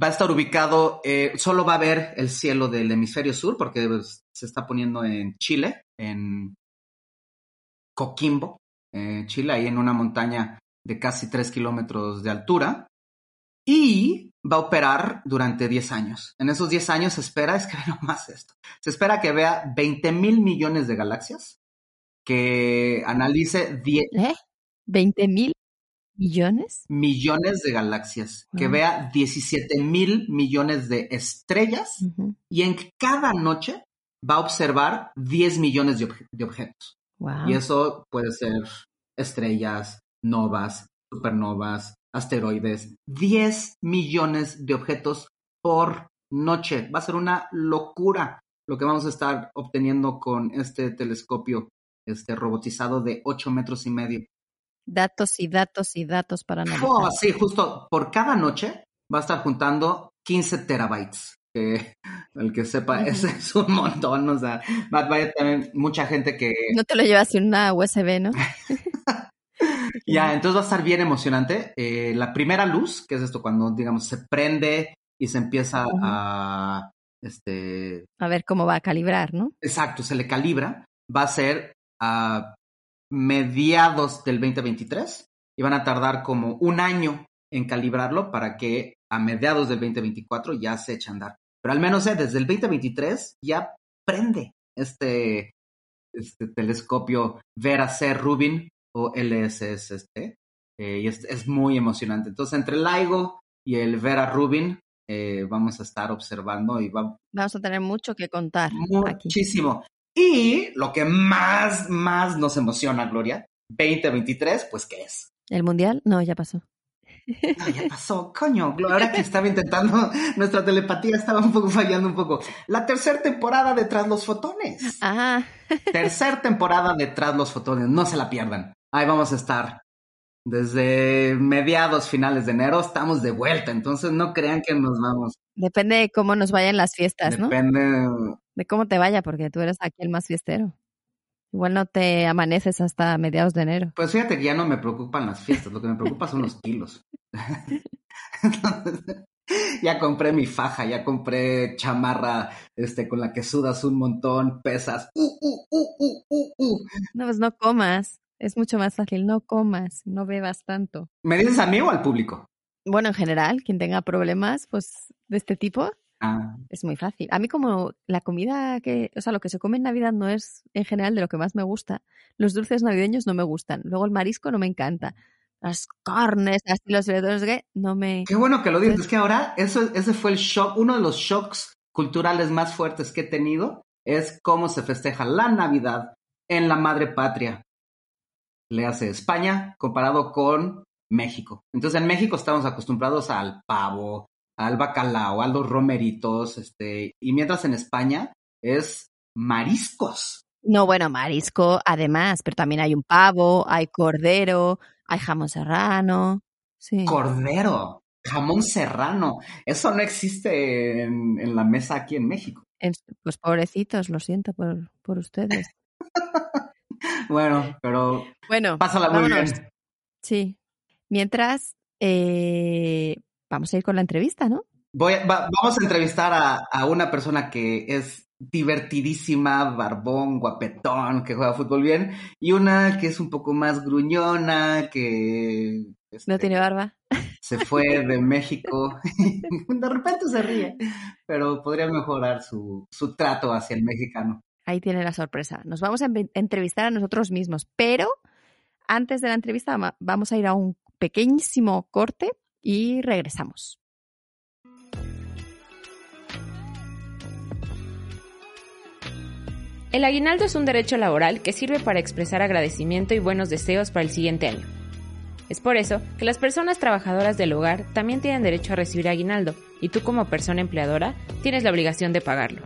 Va a estar ubicado, eh, solo va a ver el cielo del hemisferio sur porque pues, se está poniendo en Chile, en Coquimbo, Chile, ahí en una montaña de casi 3 kilómetros de altura. Y va a operar durante 10 años. En esos 10 años se espera, es que no más esto, se espera que vea 20 mil millones de galaxias, que analice 10... ¿Eh? ¿20 mil millones? Millones de galaxias, que vea 17 mil millones de estrellas uh -huh. y en cada noche va a observar 10 millones de, obje de objetos. Wow. Y eso puede ser estrellas, novas, supernovas, asteroides, 10 millones de objetos por noche. Va a ser una locura lo que vamos a estar obteniendo con este telescopio este robotizado de 8 metros y medio. Datos y datos y datos para analizar. Oh, sí, justo por cada noche va a estar juntando 15 terabytes. Que el que sepa, ese es un montón. O sea, vaya también mucha gente que. No te lo llevas en una USB, ¿no? ya, entonces va a estar bien emocionante. Eh, la primera luz, que es esto cuando, digamos, se prende y se empieza uh -huh. a. Este... A ver cómo va a calibrar, ¿no? Exacto, se le calibra. Va a ser a mediados del 2023 y van a tardar como un año en calibrarlo para que a mediados del 2024 ya se eche a andar. Pero al menos eh, desde el 2023 ya prende este, este telescopio Vera C. Rubin o LSST eh, y es, es, muy emocionante. Entonces entre el LIGO y el Vera Rubin eh, vamos a estar observando y va, vamos a tener mucho que contar. Muchísimo. Aquí. Y lo que más, más nos emociona, Gloria, 2023, pues ¿qué es? ¿El Mundial? No, ya pasó. No, ya pasó, coño. Ahora que estaba intentando, nuestra telepatía estaba un poco fallando un poco. La tercera temporada de Tras los Fotones. Ah. Tercer temporada de Tras los Fotones, no se la pierdan. Ahí vamos a estar. Desde mediados, finales de enero, estamos de vuelta. Entonces no crean que nos vamos. Depende de cómo nos vayan las fiestas, ¿no? Depende. De cómo te vaya, porque tú eres aquí el más fiestero. Igual no te amaneces hasta mediados de enero. Pues fíjate que ya no me preocupan las fiestas, lo que me preocupa son los kilos. ya compré mi faja, ya compré chamarra este, con la que sudas un montón, pesas. Uh, uh, uh, uh, uh, no, pues no comas. Es mucho más fácil, no comas, no bebas tanto. ¿Me dices a mí o al público? Bueno, en general, quien tenga problemas pues de este tipo, Ah. Es muy fácil. A mí como la comida que, o sea, lo que se come en Navidad no es en general de lo que más me gusta. Los dulces navideños no me gustan. Luego el marisco no me encanta. Las carnes, así los que no me... Qué bueno que lo dices. Es que ahora eso, ese fue el shock, uno de los shocks culturales más fuertes que he tenido es cómo se festeja la Navidad en la madre patria. Le hace España comparado con México. Entonces en México estamos acostumbrados al pavo, al bacalao, a los romeritos, este, y mientras en España es mariscos. No, bueno, marisco además, pero también hay un pavo, hay cordero, hay jamón serrano. Sí. Cordero, jamón serrano. Eso no existe en, en la mesa aquí en México. En- Pues pobrecitos, lo siento por, por ustedes. Bueno, pero Bueno, pásala muy vámonos. bien. Sí. Mientras, eh, vamos a ir con la entrevista, ¿no? Voy a- va- vamos a entrevistar a, a una persona que es divertidísima, barbón, guapetón, que juega fútbol bien, y una que es un poco más gruñona, que No este, tiene barba. se fue de México. de repente se ríe, pero podría mejorar su, su trato hacia el mexicano. Ahí tiene la sorpresa. Nos vamos a entrevistar a nosotros mismos, pero antes de la entrevista vamos a ir a un pequeñísimo corte y regresamos. El aguinaldo es un derecho laboral que sirve para expresar agradecimiento y buenos deseos para el siguiente año. Es por eso que las personas trabajadoras del hogar también tienen derecho a recibir aguinaldo y tú como persona empleadora tienes la obligación de pagarlo.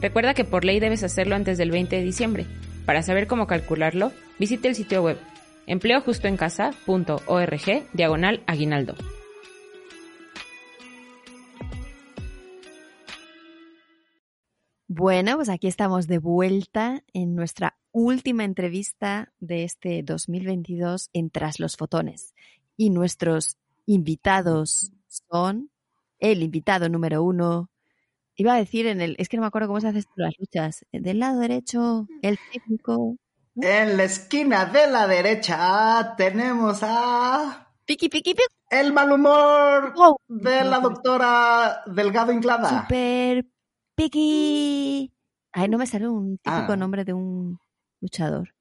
Recuerda que por ley debes hacerlo antes del 20 de diciembre. Para saber cómo calcularlo, visite el sitio web empleojustoencasa.org diagonal aguinaldo. Bueno, pues aquí estamos de vuelta en nuestra última entrevista de este 2022 en Tras los Fotones. Y nuestros invitados son el invitado número uno. Iba a decir en el, es que no me acuerdo cómo se hacen las luchas. Del lado derecho, el técnico. En la esquina de la derecha tenemos a Piqui, piqui, piqui. el mal humor Wow. de la doctora Delgado Inclada. Super Piqui. Ay, no me sale un típico Ah. nombre de un luchador.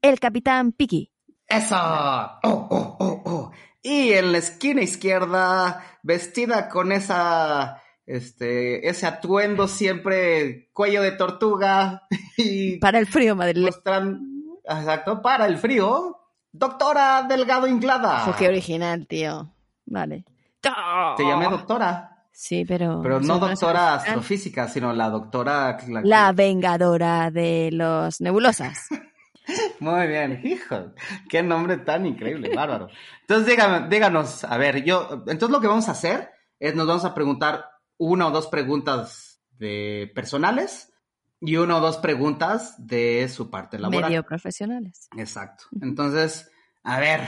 El capitán Piqui. Eso. Oh, oh, oh, oh. Y en la esquina izquierda, vestida con esa, este, ese atuendo siempre cuello de tortuga y Para el frío, madre. mostrando, exacto, para el frío, doctora Delgado Inclada. Ojo, qué original, tío. Vale. Te llamé doctora, Sí, pero. pero no doctora original. astrofísica, sino la doctora. la- La vengadora de los nebulosas. Muy bien, hijo, qué nombre tan increíble, bárbaro. Entonces, dígame, díganos, a ver, yo, entonces lo que vamos a hacer es nos vamos a preguntar una o dos preguntas de personales y una o dos preguntas de su parte laboral. Medio profesionales. Exacto. Entonces, a ver,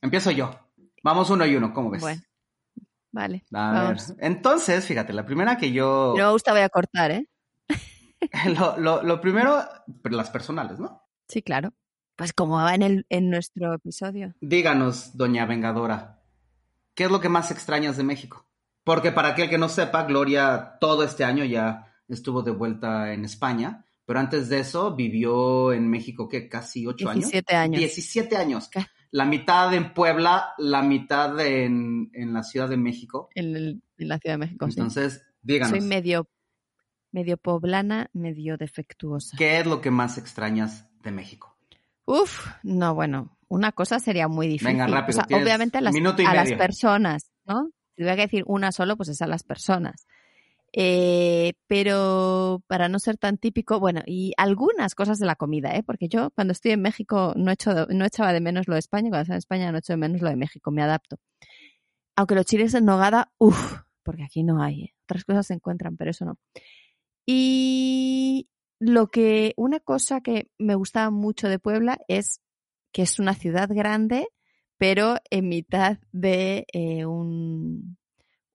empiezo yo. Vamos uno y uno, ¿cómo ves? Bueno, vale. a ver, entonces, fíjate, la primera que yo, No me gusta, voy a cortar, ¿eh? lo, lo, lo primero, las personales, ¿no? Sí, claro. Pues como va en, el, en nuestro episodio. Díganos, doña Vengadora, ¿qué es lo que más extrañas de México? Porque para aquel que no sepa, Gloria todo este año ya estuvo de vuelta en España, pero antes de eso vivió en México, ¿qué? Casi ocho años. 17 años. 17 años. ¿Qué? La mitad en Puebla, la mitad en, en la Ciudad de México. En, el- en la Ciudad de México. sí. Entonces, díganos, Soy medio, medio poblana, medio defectuosa. ¿qué es lo que más extrañas de México? Uf, no, bueno, una cosa sería muy difícil. Venga, rápido, O sea, obviamente a las, a personas, ¿no? Si tuviera que decir una solo, pues es a las personas. Eh, pero para no ser tan típico, bueno, y algunas cosas de la comida, ¿eh? Porque yo cuando estoy en México no, echo no echaba de menos lo de España, cuando estaba en España no echo de menos lo de México, me adapto. Aunque los chiles en nogada, uff, porque aquí no hay, ¿eh? Otras cosas se encuentran, pero eso no. Y lo que, una cosa que me gustaba mucho de Puebla es que es una ciudad grande, pero en mitad de eh, un,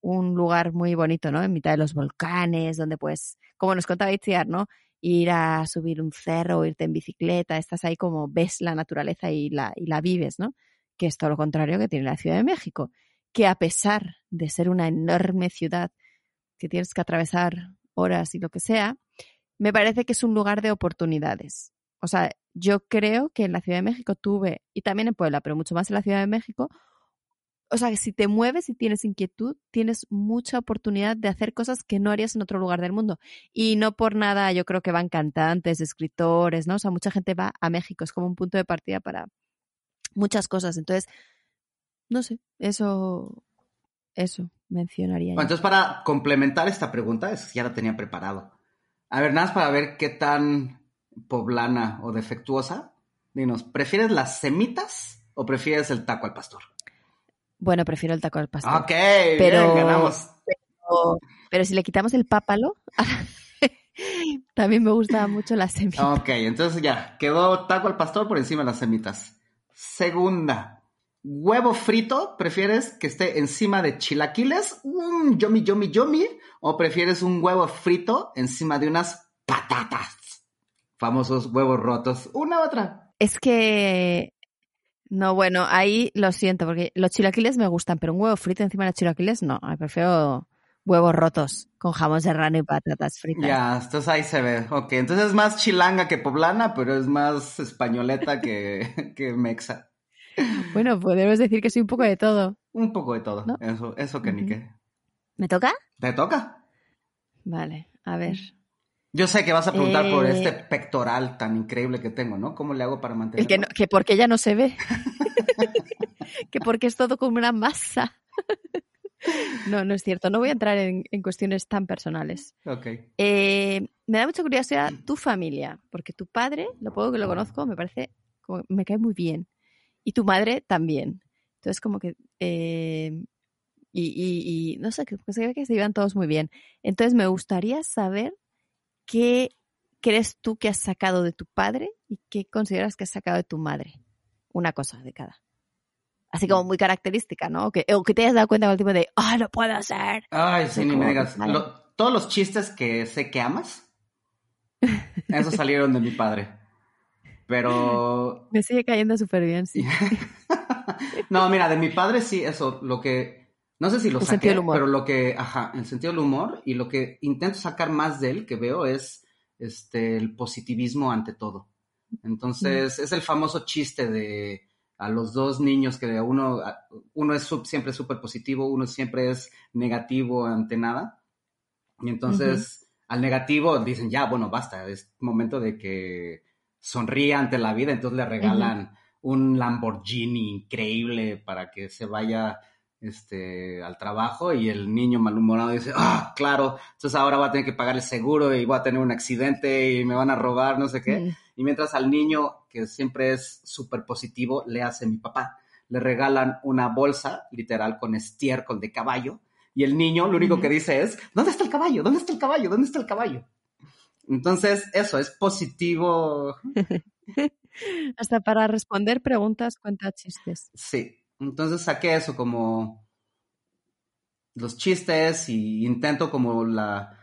un lugar muy bonito, ¿no? En mitad de los volcanes, donde pues, como nos contaba Itziar, ¿no? Ir a subir un cerro, o irte en bicicleta, estás ahí como ves la naturaleza y la, y la vives, ¿no? Que es todo lo contrario que tiene la Ciudad de México, que a pesar de ser una enorme ciudad que tienes que atravesar horas y lo que sea, me parece que es un lugar de oportunidades. O sea, yo creo que en la Ciudad de México tuve, y también en Puebla, pero mucho más en la Ciudad de México, o sea, que si te mueves y tienes inquietud, tienes mucha oportunidad de hacer cosas que no harías en otro lugar del mundo. Y no por nada, yo creo que van cantantes, escritores, ¿no? O sea, mucha gente va a México, es como un punto de partida para muchas cosas. Entonces, no sé, eso, eso mencionaría. Bueno, entonces, para complementar esta pregunta, es, ya la tenía preparado. A ver, nada más para ver qué tan poblana o defectuosa, dinos, ¿prefieres las semitas o prefieres el taco al pastor? Bueno, prefiero el taco al pastor. Ok, Pero- bien, ganamos. Pero, pero si le quitamos el pápalo, también me gusta mucho la semilla. Ok, entonces ya, quedó taco al pastor por encima de las semitas. Segunda, huevo frito, ¿prefieres que esté encima de chilaquiles? Un yomi, yomi, yomi. ¿O prefieres un huevo frito encima de unas patatas? Famosos huevos rotos. Una u otra. Es que. No, bueno, ahí lo siento, porque los chilaquiles me gustan, pero un huevo frito encima de los chilaquiles no. Ay, Prefiero huevos rotos con jamón serrano y patatas fritas. Ya, entonces ahí se ve. Ok, entonces es más chilanga que poblana, pero es más españoleta que, que mexa. Bueno, podemos decir que soy un poco de todo. Un poco de todo. ¿No? Eso, eso que ni qué. ¿Me toca? ¿Te toca? Vale, a ver. Yo sé que vas a preguntar por Eh, este pectoral tan increíble que tengo, ¿no? ¿Cómo le hago para mantenerlo? Que, no, que porque ya no se ve. que porque es todo como una masa. no, no es cierto. No voy a entrar en, en cuestiones tan personales. Ok. Eh, me da mucha curiosidad tu familia, porque tu padre, lo poco que lo conozco, me parece, como- me cae muy bien. Y tu madre también. Entonces, como que... eh, y, y- y no sé, que se ve que se llevan todos muy bien. Entonces, me gustaría saber qué crees tú que has sacado de tu padre y qué consideras que has sacado de tu madre. Una cosa de cada. Así como muy característica, ¿no? O que, o que te hayas dado cuenta con el tipo de, ¡ah, no puedo ser! Ay, sí, ni me digas. Lo- todos los chistes que sé que amas, esos salieron de mi padre. Pero Me sigue cayendo súper bien, sí. no, mira, de mi padre sí, eso, lo que, no sé si lo El saqué, sentido del humor. pero lo que, ajá, el sentido del humor y lo que intento sacar más de él, que veo, es este, el positivismo ante todo. Entonces, es el famoso chiste de a los dos niños que uno, uno es sub- siempre súper positivo, uno siempre es negativo ante nada. Y entonces, al negativo dicen, ya, bueno, basta, es momento de que sonríe ante la vida, entonces le regalan un Lamborghini increíble para que se vaya este, al trabajo y el niño malhumorado dice, ah, claro, entonces ahora va a tener que pagar el seguro y voy a tener un accidente y me van a robar, no sé qué. Mm. Y mientras al niño, que siempre es súper positivo, le hace mi papá. Le regalan una bolsa, literal, con estiércol de caballo. Y el niño lo único que dice es, ¿dónde está el caballo? ¿Dónde está el caballo? ¿Dónde está el caballo? Entonces, eso es positivo. Hasta para responder preguntas cuenta chistes. Sí. Entonces saqué eso como los chistes y intento como la...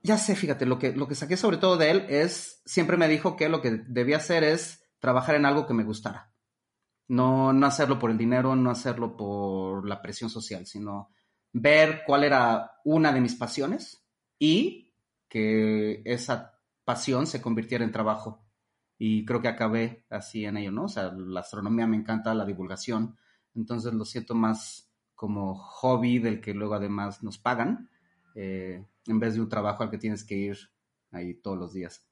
Ya sé, fíjate, lo que, lo que saqué sobre todo de él es, siempre me dijo que lo que debía hacer es trabajar en algo que me gustara. No, no hacerlo por el dinero, no hacerlo por la presión social, sino ver cuál era una de mis pasiones y que esa pasión se convirtiera en trabajo. Y creo que acabé así en ello, ¿no? O sea, la astronomía me encanta, la divulgación, entonces lo siento más como hobby del que luego además nos pagan, eh, en vez de un trabajo al que tienes que ir ahí todos los días.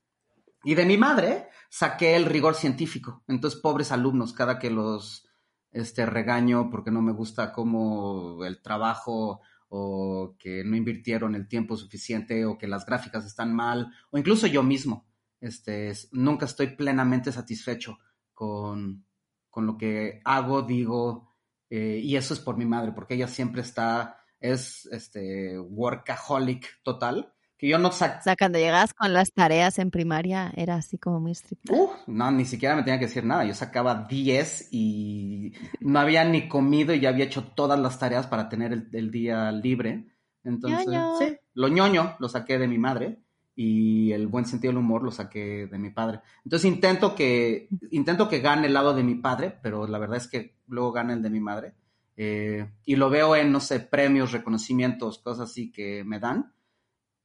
Y de mi madre saqué el rigor científico. Entonces, pobres alumnos, cada que los este, regaño porque no me gusta como el trabajo o que no invirtieron el tiempo suficiente o que las gráficas están mal o incluso yo mismo. Este, es- nunca estoy plenamente satisfecho con, con lo que hago, digo, eh, y eso es por mi madre, porque ella siempre está, es este, workaholic total, que yo no sac O sea, cuando llegabas con las tareas en primaria era así como muy estricta. Uh, no, ni siquiera me tenía que decir nada. Yo sacaba 10 y no había ni comido y ya había hecho todas las tareas para tener el, el día libre. Entonces, Ñoño. sí, lo ñoño lo saqué de mi madre y el buen sentido del humor lo saqué de mi padre. Entonces intento que, intento que gane el lado de mi padre, pero la verdad es que luego gana el de mi madre. Eh, y lo veo en, no sé, premios, reconocimientos, cosas así que me dan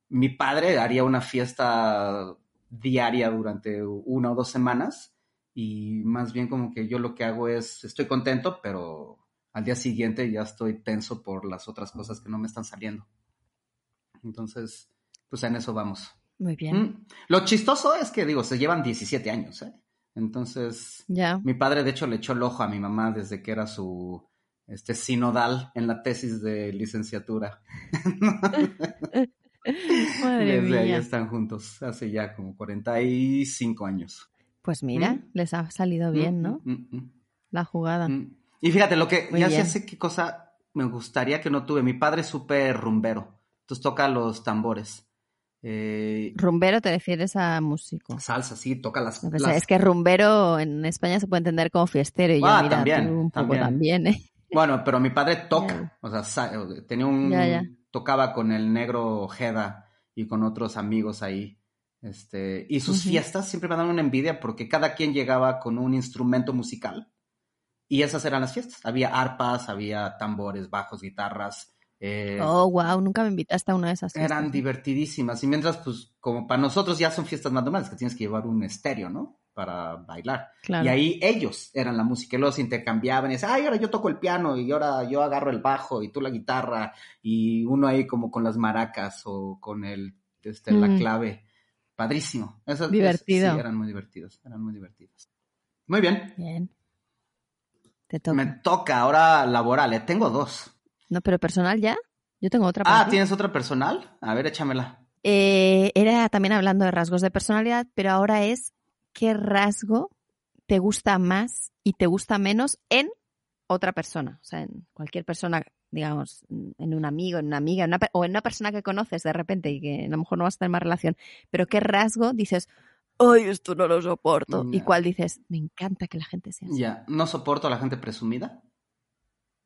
mi padre haría una fiesta diaria durante una o dos semanas y más bien como que yo lo que hago es, estoy contento, pero al día siguiente ya estoy tenso por las otras cosas que no me están saliendo. Entonces, pues en eso vamos. Muy bien. Mm. Lo chistoso es que, digo, se llevan 17 años, ¿eh? Entonces, mi padre de hecho le echó el ojo a mi mamá desde que era su este sinodal en la tesis de licenciatura. Madre Desde ahí están juntos, hace ya como 45 años. Pues mira, Mm. les ha salido bien, ¿no? Mm, mm, mm, La jugada. Y fíjate, lo que Muy ya bien. sé qué cosa me gustaría que no tuve. Mi padre es súper rumbero, entonces toca los tambores. Eh, Rumbero te refieres a músico. salsa, sí, toca las... No, pues las- Es que rumbero en España se puede entender como fiestero y yo, Ah, mira, también, tú un poco también. también, ¿eh? Bueno, pero mi padre toca, o sea, tenía un... Ya, ya. Tocaba con el negro Ojeda y con otros amigos ahí. Este, y sus fiestas siempre me dan una envidia porque cada quien llegaba con un instrumento musical y esas eran las fiestas. Había arpas, había tambores, bajos, guitarras. Eh, Oh, wow, nunca me invitaste a una de esas fiestas. eran divertidísimas. Y mientras, pues, como para nosotros ya son fiestas más normales, que tienes que llevar un estéreo, ¿no? Para bailar. Claro. Y ahí ellos eran la música, y luego se intercambiaban y decían, ay, ahora yo toco el piano y ahora yo agarro el bajo y tú la guitarra y uno ahí como con las maracas o con el, este, la Mm. clave. Padrísimo. Eso- es- Divertido. sí, eran muy divertidos, eran muy divertidos. Muy bien. Bien. Te toca. Me toca ahora laboral, ¿eh? Tengo dos. No, pero personal ya. Yo tengo otra. para Ah, ti. ¿tienes otra personal? A ver, échamela. Eh, era también hablando de rasgos de personalidad, pero ahora es qué rasgo te gusta más y te gusta menos en otra persona. O sea, en cualquier persona, digamos, en un amigo, en una amiga, en una o en una persona que conoces de repente y que a lo mejor no vas a tener más relación. Pero qué rasgo dices, ¡ay, esto no lo soporto! Y Ya. cuál dices, me encanta que la gente sea así. Ya, no soporto a la gente presumida.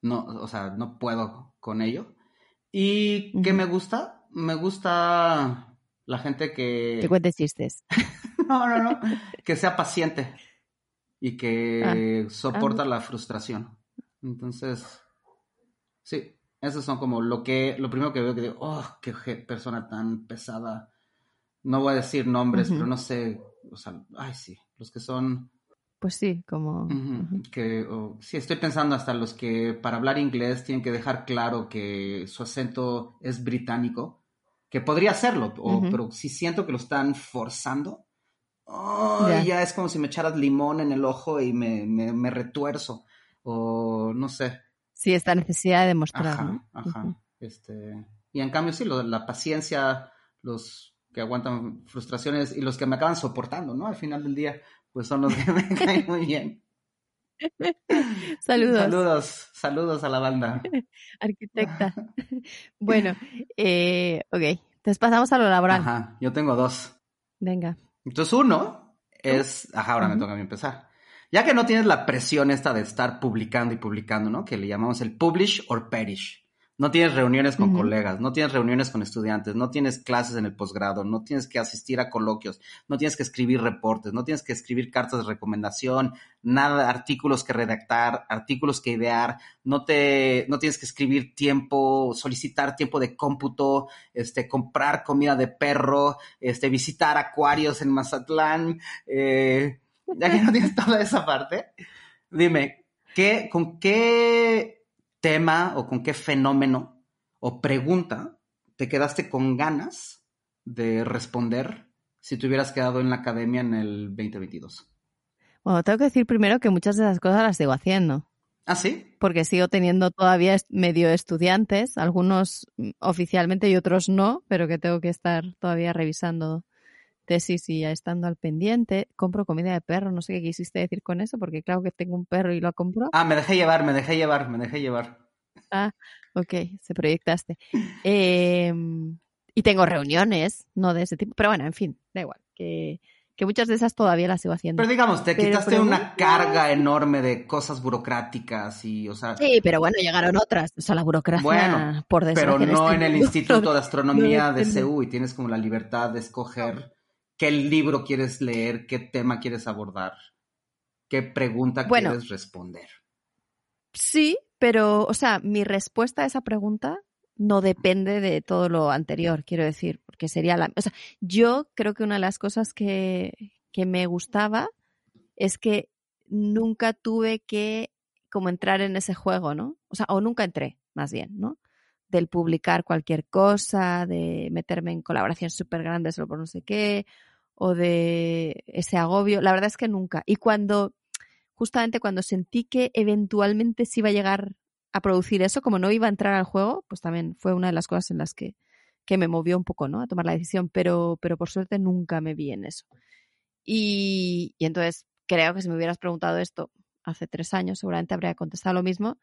No, o sea, no puedo con ello. ¿Y qué me gusta? Me gusta la gente que... Que chistes. No, no, no. Que sea paciente y que soporta Ah. la frustración. Entonces, sí, esos son como lo que, lo primero que veo que digo, oh, qué persona tan pesada. No voy a decir nombres, pero no sé, o sea, ay, sí, los que son Pues sí, como... Ujú, ujú. Que, o- sí, estoy pensando hasta los que para hablar inglés tienen que dejar claro que su acento es británico, que podría serlo, o- Ujú. pero si siento que lo están forzando, ¡ay! Ya. ya es como si me echaras limón en el ojo y me, me, me retuerzo, o no sé, Sí, esta necesidad de demostrar, ajá, ¿no? ajá, Ujú. este, y en cambio sí, lo, la paciencia, los que aguantan frustraciones y los que me acaban soportando, ¿no? Al final del día, pues son los que me caen muy bien. Saludos. Saludos, saludos a la banda. Arquitecta. bueno, eh, ok. Entonces pasamos a lo laboral. Ajá, yo tengo dos. Venga. Entonces uno es, ajá, ahora me toca a mí empezar. Ya que no tienes la presión esta de estar publicando y publicando, ¿no? Que le llamamos el publish or perish. No tienes reuniones con colegas, no tienes reuniones con estudiantes, no tienes clases en el posgrado, no tienes que asistir a coloquios, no tienes que escribir reportes, no tienes que escribir cartas de recomendación, nada, artículos que redactar, artículos que idear, no te, no tienes que escribir tiempo, solicitar tiempo de cómputo, este, comprar comida de perro, este, visitar acuarios en Mazatlán, eh, ya que no tienes toda esa parte, dime, ¿qué, ¿con qué tema o con qué fenómeno o pregunta te quedaste con ganas de responder si te hubieras quedado en la academia en el 2022? Bueno, tengo que decir primero que muchas de esas cosas las sigo haciendo. ¿Ah, sí? Porque sigo teniendo todavía medio estudiantes, algunos mm, oficialmente y otros no, pero que tengo que estar todavía revisando tesis y ya estando al pendiente. Compro comida de perro, no sé qué quisiste decir con eso, porque claro que tengo un perro y lo compro. Ah, me dejé llevar, me dejé llevar, me dejé llevar. Ok, se proyectaste. Eh, y tengo reuniones, no de ese tipo, pero bueno, en fin, da igual, que, que muchas de esas todavía las sigo haciendo. Pero digamos, te Pero quitaste una carga enorme de cosas burocráticas y, o sea, Sí, pero bueno, llegaron otras. O sea, la burocracia, Bueno, por desgracia. pero no en el Instituto de Astronomía no de. CEU y tienes como la libertad de escoger qué libro quieres leer, qué tema quieres abordar, qué pregunta Bueno. quieres responder. Sí, pero, o sea, mi respuesta a esa pregunta no depende de todo lo anterior, quiero decir, porque sería la... O sea, yo creo que una de las cosas que, que me gustaba es que nunca tuve que como entrar en ese juego, ¿no? O sea, o nunca entré, más bien, ¿no? Del publicar cualquier cosa, de meterme en colaboraciones súper grandes o por no sé qué, o de ese agobio. La verdad es que nunca. Y cuando, justamente cuando sentí que eventualmente se iba a llegar a producir eso, como no iba a entrar al juego, pues también fue una de las cosas en las que que me movió un poco, ¿no? A tomar la decisión, pero, pero por suerte nunca me vi en eso. Y, y entonces creo que si me hubieras preguntado esto hace tres años, seguramente habría contestado lo mismo.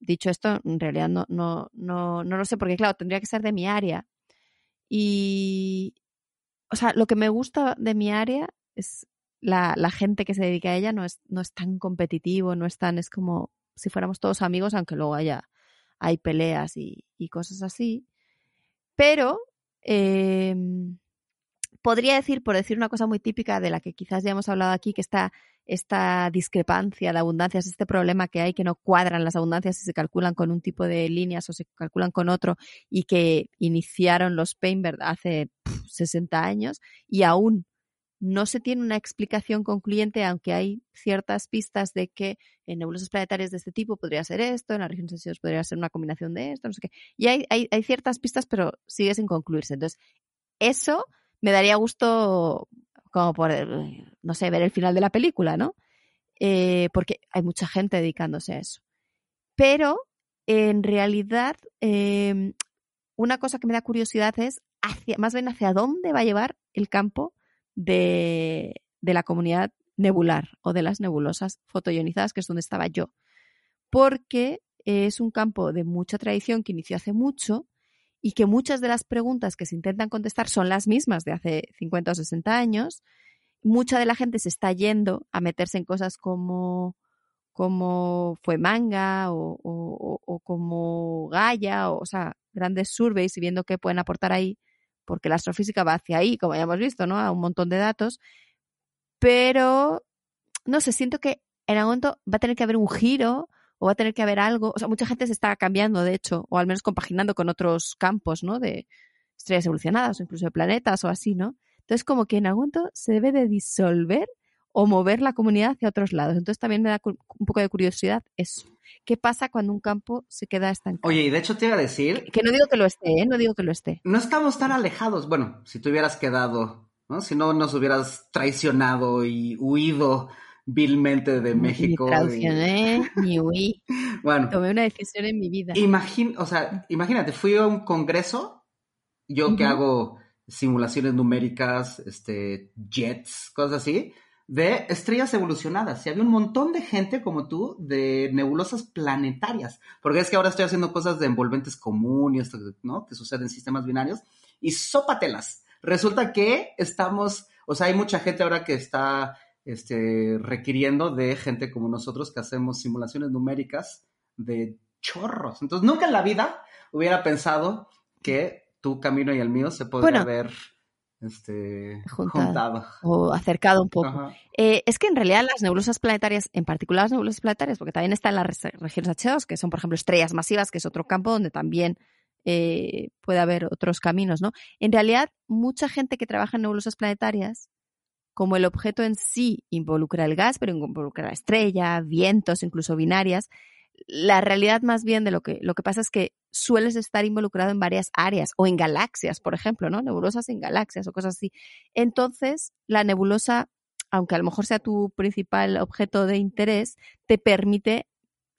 Dicho esto, en realidad no, no, no, no lo sé, porque claro, tendría que ser de mi área. Y, o sea, lo que me gusta de mi área es la, gente que se dedica a ella no es, no es tan competitivo, no es tan, es como si fuéramos todos amigos, aunque luego haya, hay peleas y, cosas así. Pero eh, podría decir, por decir una cosa muy típica de la que quizás ya hemos hablado aquí, que está esta discrepancia de abundancias, este problema que hay que no cuadran las abundancias si se calculan con un tipo de líneas o se calculan con otro y que iniciaron los Painberg hace 60 años y aún no se tiene una explicación concluyente, aunque hay ciertas pistas de que en nebulosas planetarias de este tipo podría ser esto, en las regiones sensibles podría ser una combinación de esto, no sé qué. Y hay, hay, hay ciertas pistas, pero sigue sin concluirse. Entonces, eso me daría gusto como por, no sé, ver el final de la película, ¿no? Eh, porque hay mucha gente dedicándose a eso. Pero, en realidad, eh, una cosa que me da curiosidad es hacia, más bien hacia dónde va a llevar el campo de, de la comunidad nebular o de las nebulosas fotoionizadas, que es donde estaba yo. Porque es un campo de mucha tradición que inició hace mucho y que muchas de las preguntas que se intentan contestar son las mismas de hace 50 o 60 años. Mucha de la gente se está yendo a meterse en cosas como, como fue manga o, o, como Gaia, o, o, sea, grandes surveys y viendo qué pueden aportar ahí, porque la astrofísica va hacia ahí, como ya hemos visto, ¿no? A un montón de datos. Pero, no sé, siento que en algún momento va a tener que haber un giro o va a tener que haber algo. O sea, mucha gente se está cambiando, de hecho, o al menos compaginando con otros campos, ¿no? De estrellas evolucionadas o incluso de planetas o así, ¿no? Entonces, como que en algún momento se debe de disolver o mover la comunidad hacia otros lados. Entonces, también me da un poco de curiosidad eso. ¿Qué pasa cuando un campo se queda estancado? Oye, y de hecho te iba a decir... Que, que no digo que lo esté, ¿eh? No digo que lo esté. No estamos tan alejados. Bueno, si te hubieras quedado, ¿no? Si no nos hubieras traicionado y huido vilmente de México. Ni traicioné, y... ni huí. Bueno. Tomé una decisión en mi vida. Imagín, o sea, imagínate, fui a un congreso, yo uh -huh. que hago simulaciones numéricas, este, jets, cosas así, de estrellas evolucionadas. Y había un montón de gente como tú de nebulosas planetarias. Porque es que ahora estoy haciendo cosas de envolventes comunes, ¿no? Que suceden en sistemas binarios. Y sópatelas. Resulta que estamos, o sea, hay mucha gente ahora que está este, requiriendo de gente como nosotros que hacemos simulaciones numéricas de chorros. Entonces, nunca en la vida hubiera pensado que tu camino y el mío se podría bueno, haber este, juntado, juntado, o acercado un poco. Eh, es que en realidad las nebulosas planetarias, en particular las nebulosas planetarias, porque también están las regiones H2, que son, por ejemplo, estrellas masivas, que es otro campo donde también eh, puede haber otros caminos, ¿no? En realidad, mucha gente que trabaja en nebulosas planetarias como el objeto en sí involucra el gas, pero involucra la estrella, vientos, incluso binarias, la realidad más bien de lo que, lo que pasa es que sueles estar involucrado en varias áreas o en galaxias, por ejemplo, ¿no? Nebulosas en galaxias o cosas así. Entonces, la nebulosa, aunque a lo mejor sea tu principal objeto de interés, te permite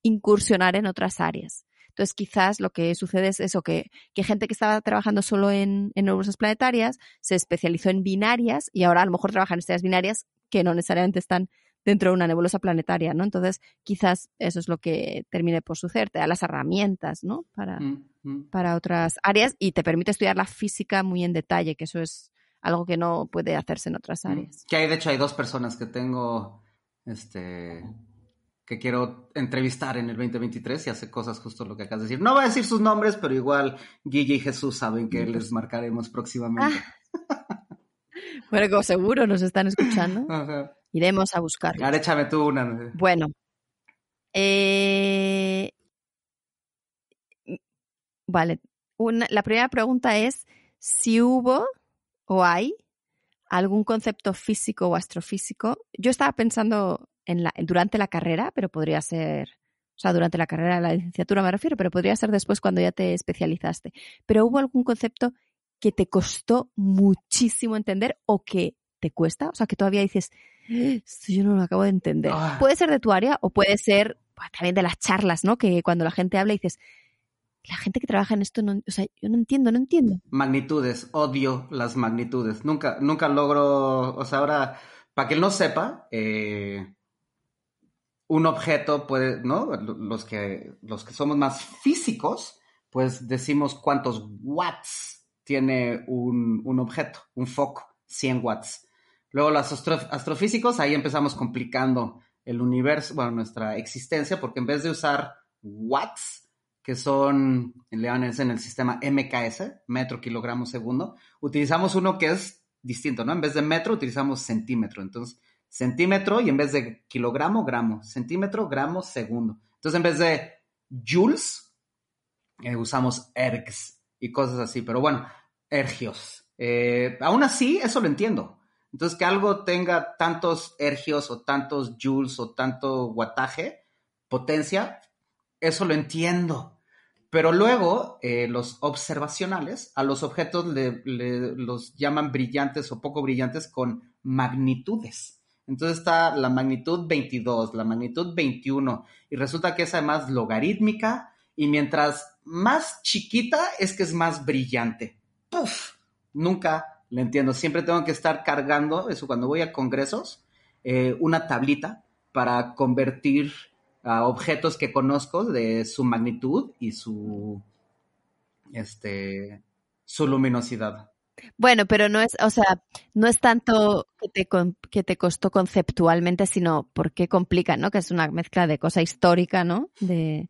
incursionar en otras áreas. Entonces, quizás lo que sucede es eso, que, que gente que estaba trabajando solo en, en nebulosas planetarias se especializó en binarias y ahora a lo mejor trabajan en estrellas binarias que no necesariamente están dentro de una nebulosa planetaria, ¿no? Entonces, quizás eso es lo que termine por suceder, te da las herramientas, ¿no? Para, mm, mm. para otras áreas y te permite estudiar la física muy en detalle, que eso es algo que no puede hacerse en otras áreas. Que hay, de hecho, hay dos personas que tengo, este, que quiero entrevistar en el 2023 y hace cosas justo lo que acabas de decir. No voy a decir sus nombres, pero igual Guille y Jesús saben que les marcaremos próximamente. Ah. bueno, como seguro nos están escuchando. Ajá. Iremos a buscar. Ahora échame tú una. Bueno. Eh... Vale. Una, la primera pregunta es si hubo o hay algún concepto físico o astrofísico. Yo estaba pensando en la, durante la carrera, pero podría ser, o sea, durante la carrera de la licenciatura me refiero, pero podría ser después cuando ya te especializaste. Pero hubo algún concepto que te costó muchísimo entender o que te cuesta, o sea, que todavía dices, esto yo no lo acabo de entender. Ah. Puede ser de tu área o puede ser pues, también de las charlas, ¿no? Que cuando la gente habla dices, la gente que trabaja en esto, no, o sea, yo no entiendo, no entiendo. Magnitudes, odio las magnitudes. Nunca, nunca logro, o sea, ahora, para que no sepa, eh, un objeto puede, ¿no? Los que, los que somos más físicos, pues decimos cuántos watts tiene un, un objeto, un foco, 100 watts. Luego los astrofísicos, ahí empezamos complicando el universo, bueno, nuestra existencia, porque en vez de usar watts, que son leones en el sistema MKS, metro, kilogramo, segundo, utilizamos uno que es distinto, ¿no? En vez de metro, utilizamos centímetro. Entonces, centímetro y en vez de kilogramo, gramo, centímetro, gramo, segundo. Entonces, en vez de joules, eh, usamos ergs y cosas así. Pero bueno, ergios. Eh, aún así, eso lo entiendo. Entonces, que algo tenga tantos ergios o tantos joules o tanto wattaje, potencia, eso lo entiendo. Pero luego, eh, los observacionales, a los objetos los llaman brillantes o poco brillantes con magnitudes. Entonces está la magnitud 22, la magnitud 21, y resulta que es además logarítmica, y mientras más chiquita es que es más brillante. ¡Puf! Nunca lo entiendo. Siempre tengo que estar cargando, eso cuando voy a congresos, eh, una tablita para convertir a objetos que conozco de su magnitud y su, este, su luminosidad. Bueno, pero no es, o sea, no es tanto que te, que te costó conceptualmente, sino porque complica, ¿no? Que es una mezcla de cosa histórica, ¿no? De,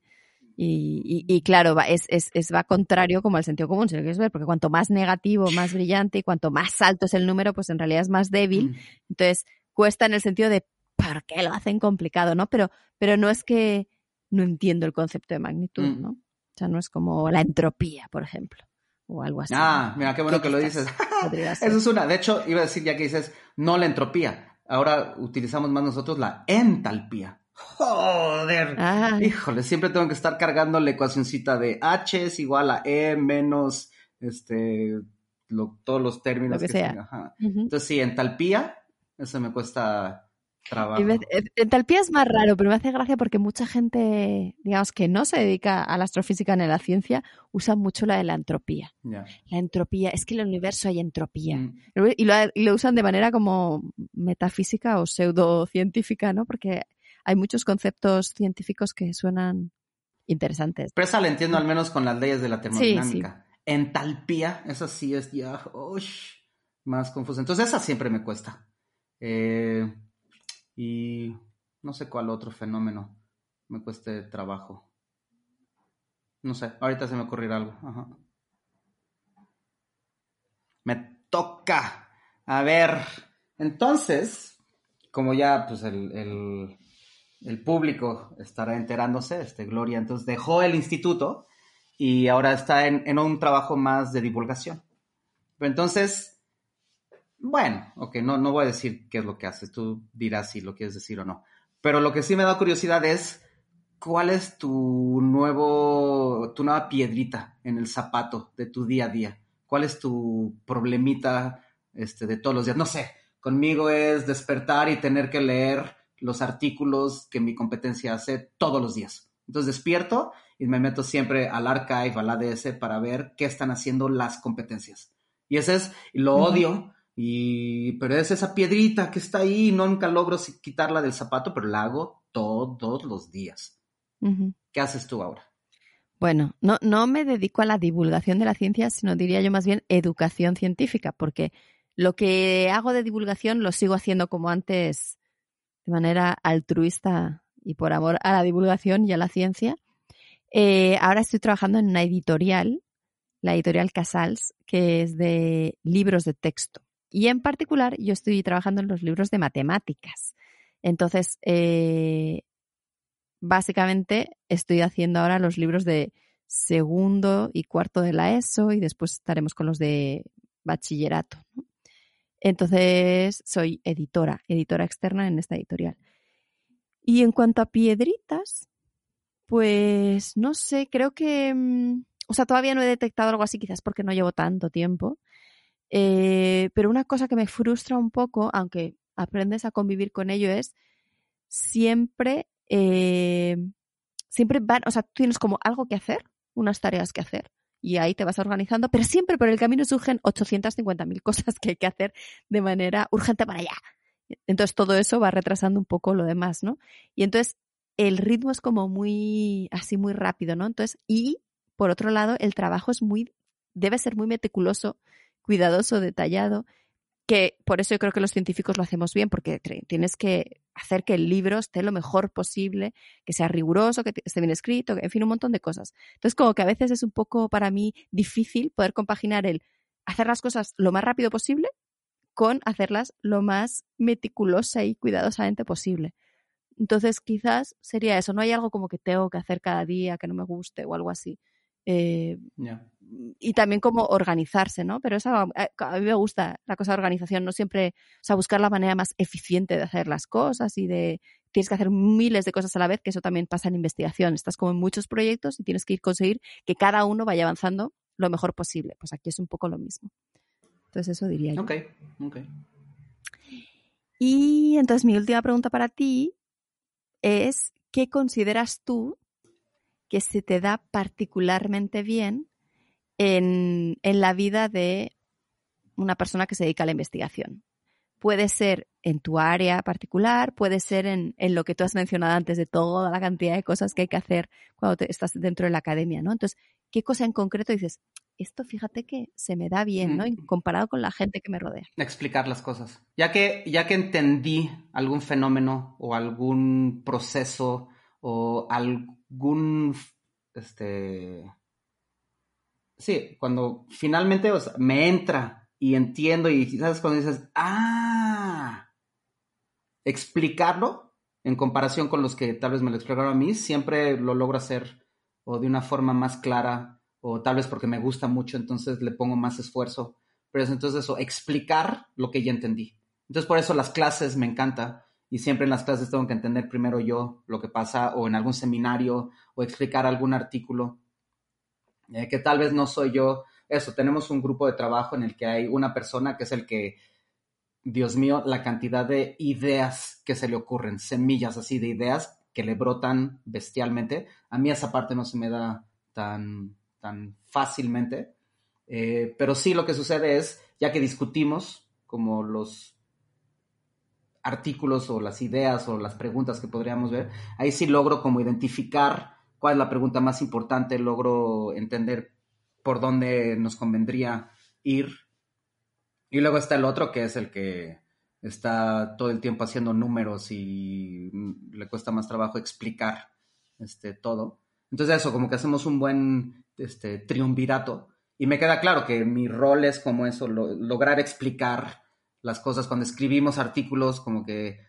y, y, claro, va, es, es, es, va contrario como al sentido común, si lo quieres ver, porque cuanto más negativo, más brillante y cuanto más alto es el número, pues en realidad es más débil. Mm. Entonces, cuesta en el sentido de ¿por qué lo hacen complicado, no? Pero, pero no es que no entiendo el concepto de magnitud, mm. ¿no? O sea, no es como la entropía, por ejemplo, o algo así. Ah, mira, qué bueno que lo dices. Eso es una. De hecho, iba a decir ya que dices, no la entropía. Ahora utilizamos más nosotros la entalpía. Joder. Ah. Híjole, siempre tengo que estar cargando la ecuacióncita de H es igual a E menos este todos los términos que, sea. Entonces, sí, entalpía, eso me cuesta Trabajo. Entalpía es más raro, pero me hace gracia porque mucha gente, digamos, que no se dedica a la astrofísica ni a la ciencia, usa mucho la de la entropía. La entropía, es que en el universo hay entropía. Mm. Y, lo, usan de manera como metafísica o pseudocientífica, ¿no? Porque hay muchos conceptos científicos que suenan interesantes. Pero esa la entiendo al menos con las leyes de la termodinámica. Entalpía, esa sí es ya más confusa. Entonces esa siempre me cuesta. Eh, y no sé cuál otro fenómeno me cueste trabajo. No sé, ahorita se me ocurrirá algo. Me toca. A ver, entonces, como ya pues el, el, público estará enterándose, este Gloria entonces dejó el instituto y ahora está en, en un trabajo más de divulgación. Pero entonces, bueno, ok, no, no voy a decir qué es lo que haces, tú dirás si lo quieres decir o no. Pero lo que sí me da curiosidad es cuál es tu nuevo, tu nueva piedrita en el zapato de tu día a día. ¿Cuál es tu problemita este, de todos los días? No sé, conmigo es despertar y tener que leer los artículos que mi competencia hace todos los días. Entonces despierto y me meto siempre al archive, al ADS para ver qué están haciendo las competencias. Y ese es, lo odio y, pero es esa piedrita que está ahí, nunca logro quitarla del zapato, pero la hago todos los días. ¿Qué haces tú ahora? Bueno, no, no me dedico a la divulgación de la ciencia, sino diría yo más bien educación científica, porque lo que hago de divulgación lo sigo haciendo como antes, de manera altruista y por amor a la divulgación y a la ciencia. Eh, ahora estoy trabajando en una editorial, la editorial Casals, que es de libros de texto. Y en particular, yo estoy trabajando en los libros de matemáticas. Entonces, eh, básicamente estoy haciendo ahora los libros de segundo y cuarto de la ESO y después estaremos con los de bachillerato. Entonces, soy editora, editora externa en esta editorial. Y en cuanto a piedritas, pues no sé, creo que, mm, o sea, todavía no he detectado algo así, quizás porque no llevo tanto tiempo, eh, pero una cosa que me frustra un poco, aunque aprendes a convivir con ello, es siempre, eh, siempre van, o sea, tú tienes como algo que hacer unas tareas que hacer. Y ahí te vas organizando, pero siempre por el camino surgen 850.000 cosas que hay que hacer de manera urgente para allá. Entonces todo eso va retrasando un poco lo demás, ¿no? Y entonces el ritmo es como muy, así muy rápido, ¿no? Entonces, y por otro lado, el trabajo es muy, debe ser muy meticuloso, cuidadoso, detallado, que por eso yo creo que los científicos lo hacemos bien, porque tienes que hacer que el libro esté lo mejor posible, que sea riguroso, que esté bien escrito, en fin, un montón de cosas. Entonces, como que a veces es un poco para mí difícil poder compaginar el hacer las cosas lo más rápido posible con hacerlas lo más meticulosa y cuidadosamente posible. Entonces, quizás sería eso, no hay algo como que tengo que hacer cada día que no me guste o algo así. Eh, y también como organizarse, ¿no? Pero eso eh, a, mí me gusta la cosa de organización, no siempre, o sea, buscar la manera más eficiente de hacer las cosas y de tienes que hacer miles de cosas a la vez, que eso también pasa en investigación. Estás como en muchos proyectos y tienes que ir conseguir que cada uno vaya avanzando lo mejor posible. Pues aquí es un poco lo mismo. Entonces eso diría yo. Ok, ok. Y entonces mi última pregunta para ti es, ¿qué consideras tú que se te da particularmente bien en, la vida de una persona que se dedica a la investigación. Puede ser en tu área particular, puede ser en, lo que tú has mencionado antes de toda la cantidad de cosas que hay que hacer cuando estás dentro de la academia, ¿no? Entonces, ¿qué cosa en concreto dices? Esto fíjate que se me da bien, ¿no? comparado con la gente que me rodea. Explicar las cosas. Ya que, ya que entendí algún fenómeno o algún proceso o algún, este, sí, cuando finalmente me entra y entiendo y sabes cuando dices, ah, explicarlo en comparación con los que tal vez me lo explicaron a mí, siempre lo logro hacer o de una forma más clara o tal vez porque me gusta mucho, entonces le pongo más esfuerzo. Pero es entonces eso, explicar lo que ya entendí. Entonces por eso las clases me encanta y siempre en las clases tengo que entender primero yo lo que pasa o en algún seminario o explicar algún artículo, eh, que tal vez no soy yo. Eso, tenemos un grupo de trabajo en el que hay una persona que es el que, Dios mío, la cantidad de ideas que se le ocurren, semillas así de ideas que le brotan bestialmente. A mí esa parte no se me da tan, tan fácilmente. Eh, pero sí lo que sucede es, ya que discutimos como los artículos o las ideas o las preguntas que podríamos ver, ahí sí logro como identificar cuál es la pregunta más importante, logro entender por dónde nos convendría ir. Y luego está el otro que es el que está todo el tiempo haciendo números y le cuesta más trabajo explicar este, todo. Entonces eso, como que hacemos un buen este, triunvirato. Y me queda claro que mi rol es como eso, lograr explicar las cosas. Cuando escribimos artículos, como que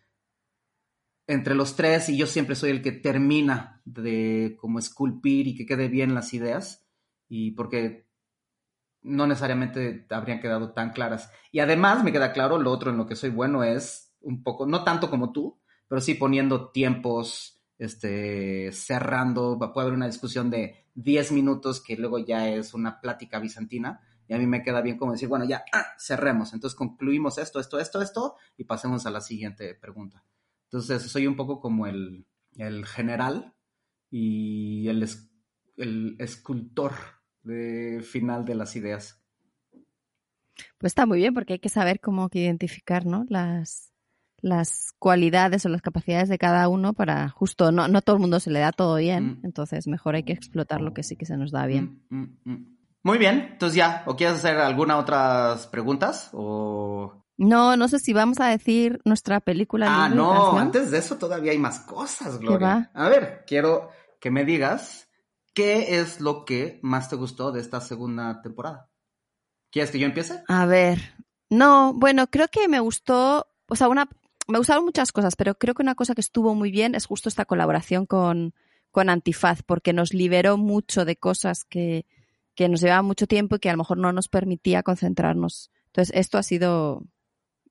entre los tres, y yo siempre soy el que termina de como esculpir y que quede bien las ideas, y porque no necesariamente habrían quedado tan claras. Y además me queda claro, lo otro en lo que soy bueno es un poco, no tanto como tú, pero sí poniendo tiempos, este, cerrando, puede haber una discusión de 10 minutos que luego ya es una plática bizantina, y a mí me queda bien como decir, bueno, ya, ah, cerremos, entonces concluimos esto, esto, esto, esto, y pasemos a la siguiente pregunta. Entonces, soy un poco como el, general y el, el escultor de final de las ideas. Pues está muy bien porque hay que saber cómo identificar ¿no? las, las cualidades o las capacidades de cada uno para justo, no, no todo el mundo se le da todo bien, mm. entonces mejor hay que explotar lo que sí que se nos da bien. Mm, mm, muy bien, entonces ya, ¿o quieres hacer alguna otras preguntas? O... No, no sé si vamos a decir nuestra película. Ah, no, antes de eso todavía hay más cosas, Gloria. A ver, quiero que me digas qué es lo que más te gustó de esta segunda temporada. ¿Quieres que yo empiece? A ver, no, bueno, creo que me gustó, o sea, una, me gustaron muchas cosas, pero creo que una cosa que estuvo muy bien es justo esta colaboración con, con Antifaz, porque nos liberó mucho de cosas que, que nos llevaban mucho tiempo y que a lo mejor no nos permitía concentrarnos. Entonces, esto ha sido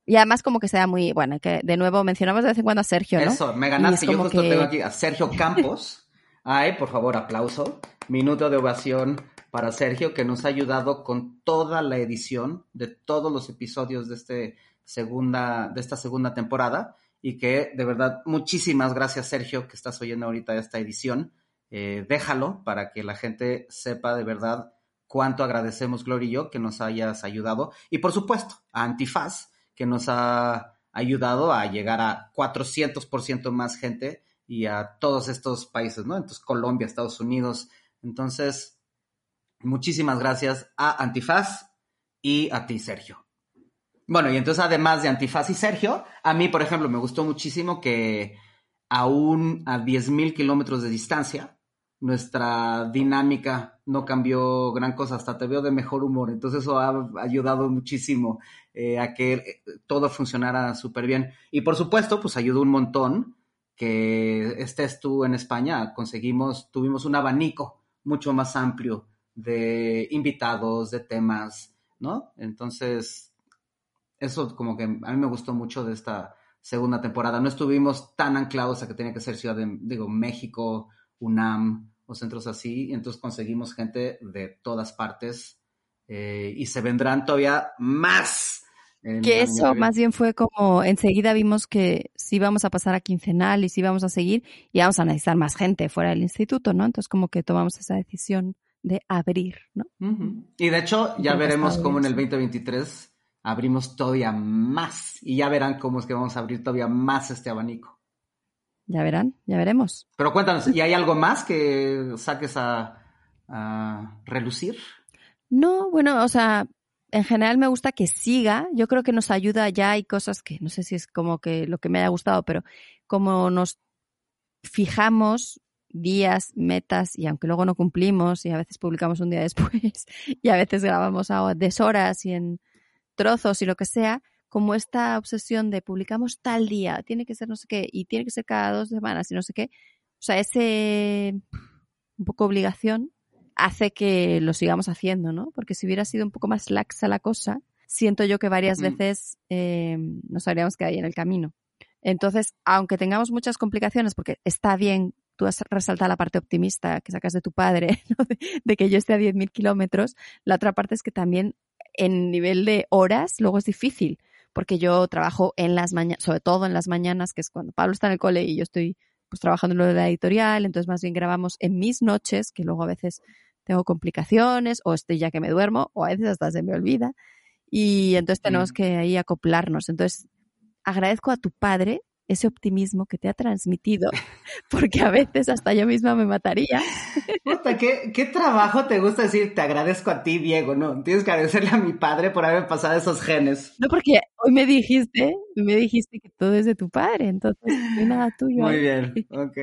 y además como que sea muy, bueno, que de nuevo mencionamos de vez en cuando a Sergio, ¿no? Eso, me ganaste. Yo justo tengo aquí a Sergio Campos. Ay, por favor, aplauso. Minuto de ovación para Sergio, que nos ha ayudado con toda la edición de todos los episodios de, este segunda, de esta segunda temporada. Y que, de verdad, muchísimas gracias, Sergio, que estás oyendo ahorita esta edición. eh, déjalo para que la gente sepa de verdad cuánto agradecemos, Gloria y yo, que nos hayas ayudado. Y por supuesto, a Antifaz, que nos ha ayudado a llegar a 400% más gente y a todos estos países, ¿no? Entonces, Colombia, Estados Unidos. Entonces, muchísimas gracias a Antifaz y a ti, Sergio. Bueno, y entonces además de Antifaz y Sergio, a mí, por ejemplo, me gustó muchísimo que aún a 10.000 kilómetros de distancia, nuestra dinámica no cambió gran cosa, hasta te veo de mejor humor. Entonces eso ha ayudado muchísimo eh, a que eh, todo funcionara súper bien. Y por supuesto, pues ayudó un montón que estés tú en España. Conseguimos, tuvimos un abanico mucho más amplio de invitados, de temas, ¿no? Entonces, eso como que a mí me gustó mucho de esta segunda temporada. No estuvimos tan anclados a que tenía que ser Ciudad de, digo, México, UNAM, centros así, y entonces conseguimos gente de todas partes eh, y se vendrán todavía más. Que eso más bien fue como enseguida vimos que sí vamos a pasar a quincenal y sí vamos a seguir y vamos a necesitar más gente fuera del instituto, ¿no? Entonces como que tomamos esa decisión de abrir, ¿no? Y de hecho ya veremos cómo en el 2023 abrimos todavía más y ya verán cómo es que vamos a abrir todavía más este abanico. Ya verán, ya veremos. Pero cuéntanos, ¿y hay algo más que saques a, relucir? No, bueno, o sea, en general me gusta que siga. Yo creo que nos ayuda, ya hay cosas que no sé si es como que lo que me haya gustado, pero como nos fijamos días, metas, y aunque luego no cumplimos, y a veces publicamos un día después, y a veces grabamos a deshoras y en trozos y lo que sea, como esta obsesión de publicamos tal día, tiene que ser no sé qué, y tiene que ser cada dos semanas y no sé qué. O sea, ese un poco obligación hace que lo sigamos haciendo, ¿no? Porque si hubiera sido un poco más laxa la cosa, siento yo que varias veces eh, nos habríamos quedado ahí en el camino. Entonces, aunque tengamos muchas complicaciones, porque está bien, tú has resaltado la parte optimista que sacas de tu padre, de, de, que yo esté a 10.000 kilómetros, la otra parte es que también en nivel de horas luego es difícil, porque yo trabajo en las mañanas, sobre todo en las mañanas, que es cuando Pablo está en el cole y yo estoy pues trabajando en lo de la editorial, entonces más bien grabamos en mis noches, que luego a veces tengo complicaciones o estoy ya que me duermo o a veces hasta se me olvida y entonces tenemos que ahí acoplarnos. Entonces agradezco a tu padre ese optimismo que te ha transmitido, porque a veces hasta yo misma me mataría. ¿qué, ¿qué, trabajo te gusta decir? Te agradezco a ti, Diego, ¿no? Tienes que agradecerle a mi padre por haber pasado esos genes. No, porque hoy me dijiste, me dijiste que todo es de tu padre, entonces no nada tuyo. Muy bien, ok.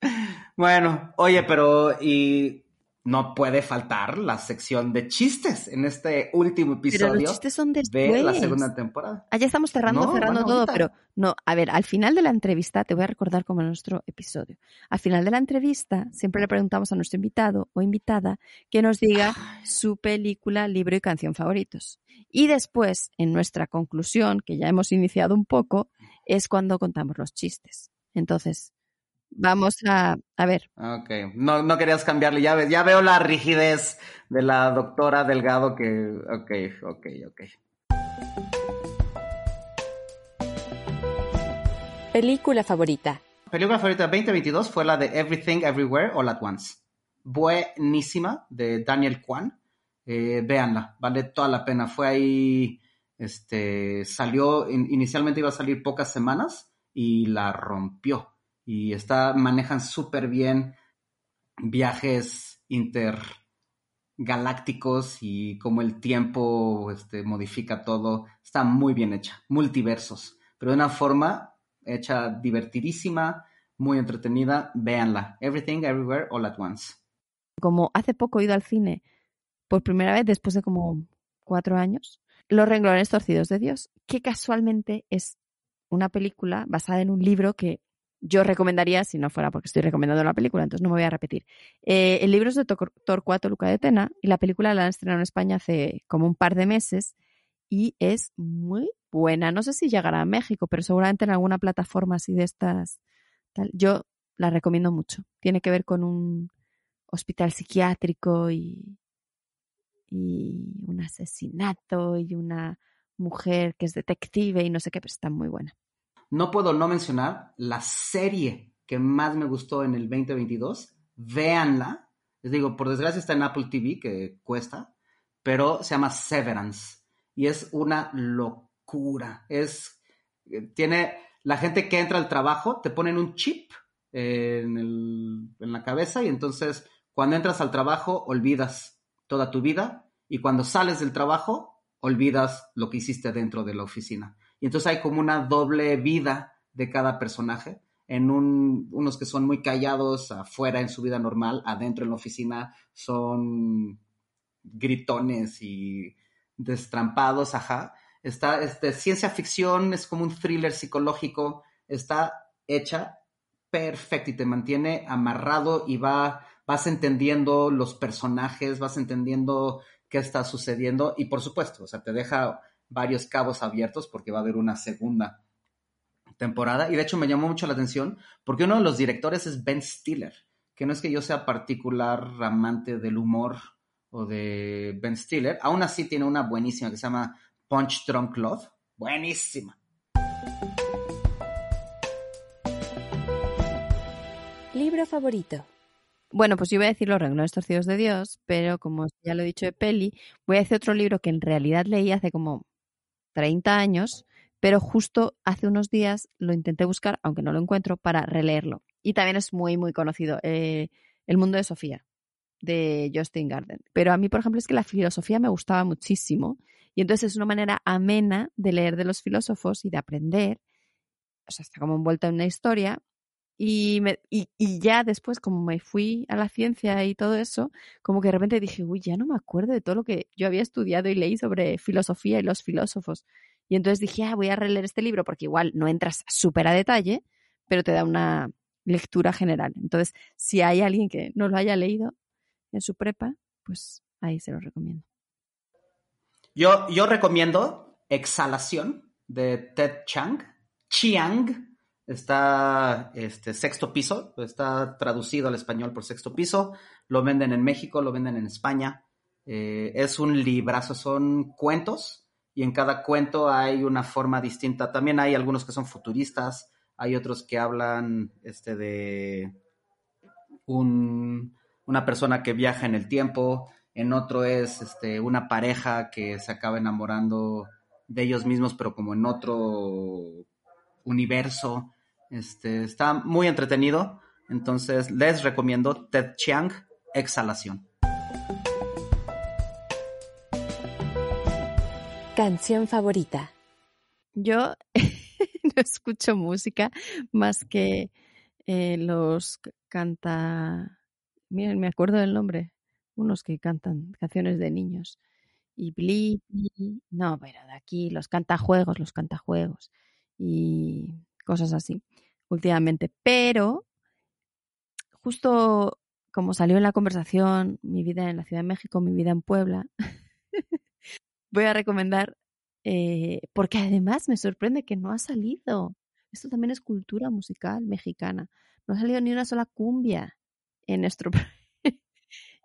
bueno, oye, pero ¿y no puede faltar la sección de chistes en este último episodio pero los chistes son de la segunda temporada. Ah, ya estamos cerrando, cerrando todo, pero no, a ver, al final de la entrevista, te voy a recordar como nuestro episodio, al final de la entrevista siempre le preguntamos a nuestro invitado o invitada que nos diga su película, libro y canción favoritos. Y después, en nuestra conclusión, que ya hemos iniciado un poco, es cuando contamos los chistes. Entonces, Vamos a, a ver. Ok, no, no querías cambiarle, ya, ya veo la rigidez de la doctora Delgado que... Ok, ok, ok. Película favorita. Película favorita 2022 fue la de Everything Everywhere All at Once. Buenísima, de Daniel Kwan. Eh, véanla, vale toda la pena. Fue ahí, este, salió, inicialmente iba a salir pocas semanas y la rompió y está, manejan súper bien viajes intergalácticos y cómo el tiempo este, modifica todo. Está muy bien hecha, multiversos, pero de una forma hecha divertidísima, muy entretenida. Véanla. Everything, Everywhere, All at Once. Como hace poco he ido al cine por primera vez después de como cuatro años, Los renglones torcidos de Dios, que casualmente es una película basada en un libro que yo recomendaría, si no fuera porque estoy recomendando la película, entonces no me voy a repetir. Eh, el libro es de Torcuato Luca de Tena y la película la han estrenado en España hace como un par de meses y es muy buena. No sé si llegará a México, pero seguramente en alguna plataforma así de estas. Yo la recomiendo mucho. Tiene que ver con un hospital psiquiátrico y, y un asesinato y una mujer que es detective y no sé qué, pero está muy buena no puedo no mencionar la serie que más me gustó en el 2022. Véanla. Les digo, por desgracia está en Apple TV, que cuesta, pero se llama Severance. Y es una locura. Es, eh, tiene, la gente que entra al trabajo, te ponen un chip en, el, en la cabeza y entonces cuando entras al trabajo olvidas toda tu vida y cuando sales del trabajo olvidas lo que hiciste dentro de la oficina. Y entonces hay como una doble vida de cada personaje. En un, unos que son muy callados afuera en su vida normal, adentro en la oficina son gritones y destrampados, ajá. Está, este, ciencia ficción, es como un thriller psicológico, está hecha perfecta y te mantiene amarrado y va, vas entendiendo los personajes, vas entendiendo qué está sucediendo y por supuesto, o sea, te deja varios cabos abiertos porque va a haber una segunda temporada y de hecho me llamó mucho la atención porque uno de los directores es Ben Stiller, que no es que yo sea particular amante del humor o de Ben Stiller, aún así tiene una buenísima que se llama Punch Drunk Love, buenísima. Libro favorito. Bueno, pues yo voy a decir Los renglones torcidos de Dios, pero como ya lo he dicho de peli, voy a decir otro libro que en realidad leí hace como 30 años, pero justo hace unos días lo intenté buscar, aunque no lo encuentro, para releerlo. Y también es muy, muy conocido, eh, El mundo de Sofía, de Justin Garden. Pero a mí, por ejemplo, es que la filosofía me gustaba muchísimo y entonces es una manera amena de leer de los filósofos y de aprender. O sea, está como envuelta en una historia y, me, y, ya después, como me fui a la ciencia y todo eso, como que de repente dije, uy, ya no me acuerdo de todo lo que yo había estudiado y leí sobre filosofía y los filósofos. Y entonces dije, ah, voy a releer este libro porque igual no entras súper a detalle, pero te da una lectura general. Entonces, si hay alguien que no lo haya leído en su prepa, pues ahí se lo recomiendo. Yo, yo recomiendo Exhalación de Ted Chang, Chiang, Está este sexto piso, está traducido al español por sexto piso. Lo venden en México, lo venden en España. Eh, es un librazo, son cuentos y en cada cuento hay una forma distinta. También hay algunos que son futuristas, hay otros que hablan este, de un, una persona que viaja en el tiempo, en otro es este, una pareja que se acaba enamorando de ellos mismos, pero como en otro universo. Este, está muy entretenido. Entonces les recomiendo Ted Chiang, Exhalación. Canción favorita. Yo no escucho música más que eh, los canta. Miren, me acuerdo del nombre. Unos que cantan canciones de niños. Y Blippi. No, pero de aquí, los cantajuegos, los cantajuegos. Y cosas así últimamente. Pero justo como salió en la conversación mi vida en la Ciudad de México, mi vida en Puebla, voy a recomendar, eh, porque además me sorprende que no ha salido. Esto también es cultura musical mexicana. No ha salido ni una sola cumbia en nuestro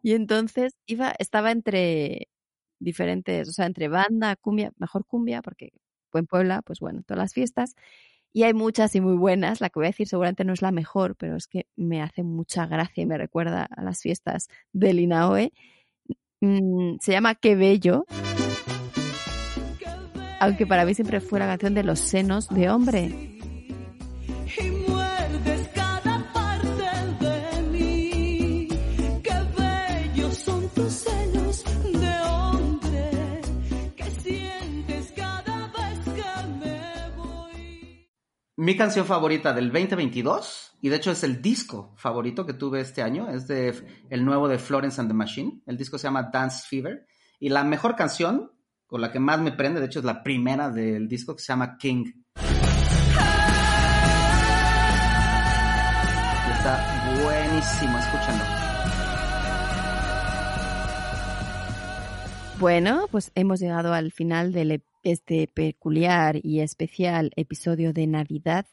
y entonces iba, estaba entre diferentes, o sea, entre banda, cumbia, mejor cumbia, porque en Puebla, pues bueno, todas las fiestas, y hay muchas y muy buenas. La que voy a decir seguramente no es la mejor, pero es que me hace mucha gracia y me recuerda a las fiestas de Linaoe. Mm, se llama Qué Bello. Aunque para mí siempre fue la canción de los senos de hombre. Mi canción favorita del 2022, y de hecho es el disco favorito que tuve este año, es de el nuevo de Florence and the Machine. El disco se llama Dance Fever. Y la mejor canción, con la que más me prende, de hecho es la primera del disco, que se llama King. está buenísimo, escúchalo. Bueno, pues hemos llegado al final del este peculiar y especial episodio de Navidad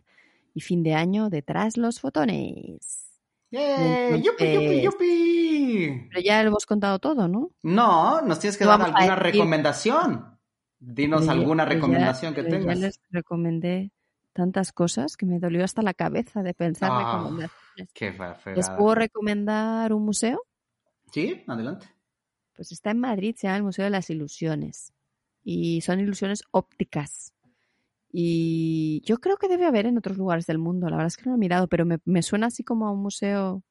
y fin de año de Tras los Fotones. ¡Yupi, yupi, yupi! Pero ya lo hemos contado todo, ¿no? No, nos tienes que dar alguna recomendación. Dinos alguna recomendación que tengas. Ya les recomendé tantas cosas que me dolió hasta la cabeza de pensar Ah, recomendaciones. Qué ¿Les puedo recomendar un museo? Sí, adelante. Pues está en Madrid, se llama el Museo de las Ilusiones. Y son ilusiones ópticas. Y yo creo que debe haber en otros lugares del mundo. La verdad es que no lo he mirado, pero me, me suena así como a un museo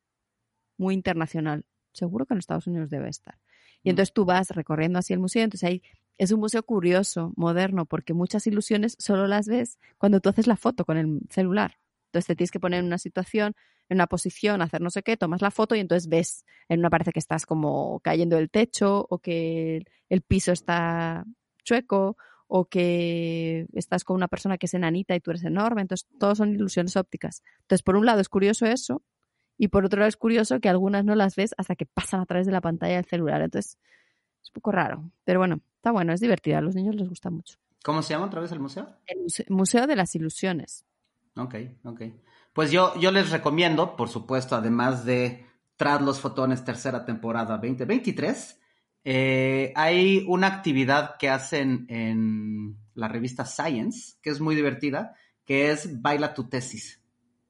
muy internacional. Seguro que en Estados Unidos debe estar. Y Mm. entonces tú vas recorriendo así el museo. Entonces ahí es un museo curioso, moderno, porque muchas ilusiones solo las ves cuando tú haces la foto con el celular. Entonces te tienes que poner en una situación, en una posición, hacer no sé qué, tomas la foto y entonces ves, en una parece que estás como cayendo del techo o que el, piso está chueco o que estás con una persona que es enanita y tú eres enorme. Entonces, todos son ilusiones ópticas. Entonces, por un lado es curioso eso y por otro lado es curioso que algunas no las ves hasta que pasan a través de la pantalla del celular. Entonces, es un poco raro. Pero bueno, está bueno, es divertida. A los niños les gusta mucho. ¿Cómo se llama otra vez el museo? El muse- Museo de las Ilusiones. Ok, ok. Pues yo, yo les recomiendo, por supuesto, además de Tras los Fotones, tercera temporada 2023, eh, hay una actividad que hacen en la revista Science, que es muy divertida, que es Baila tu tesis.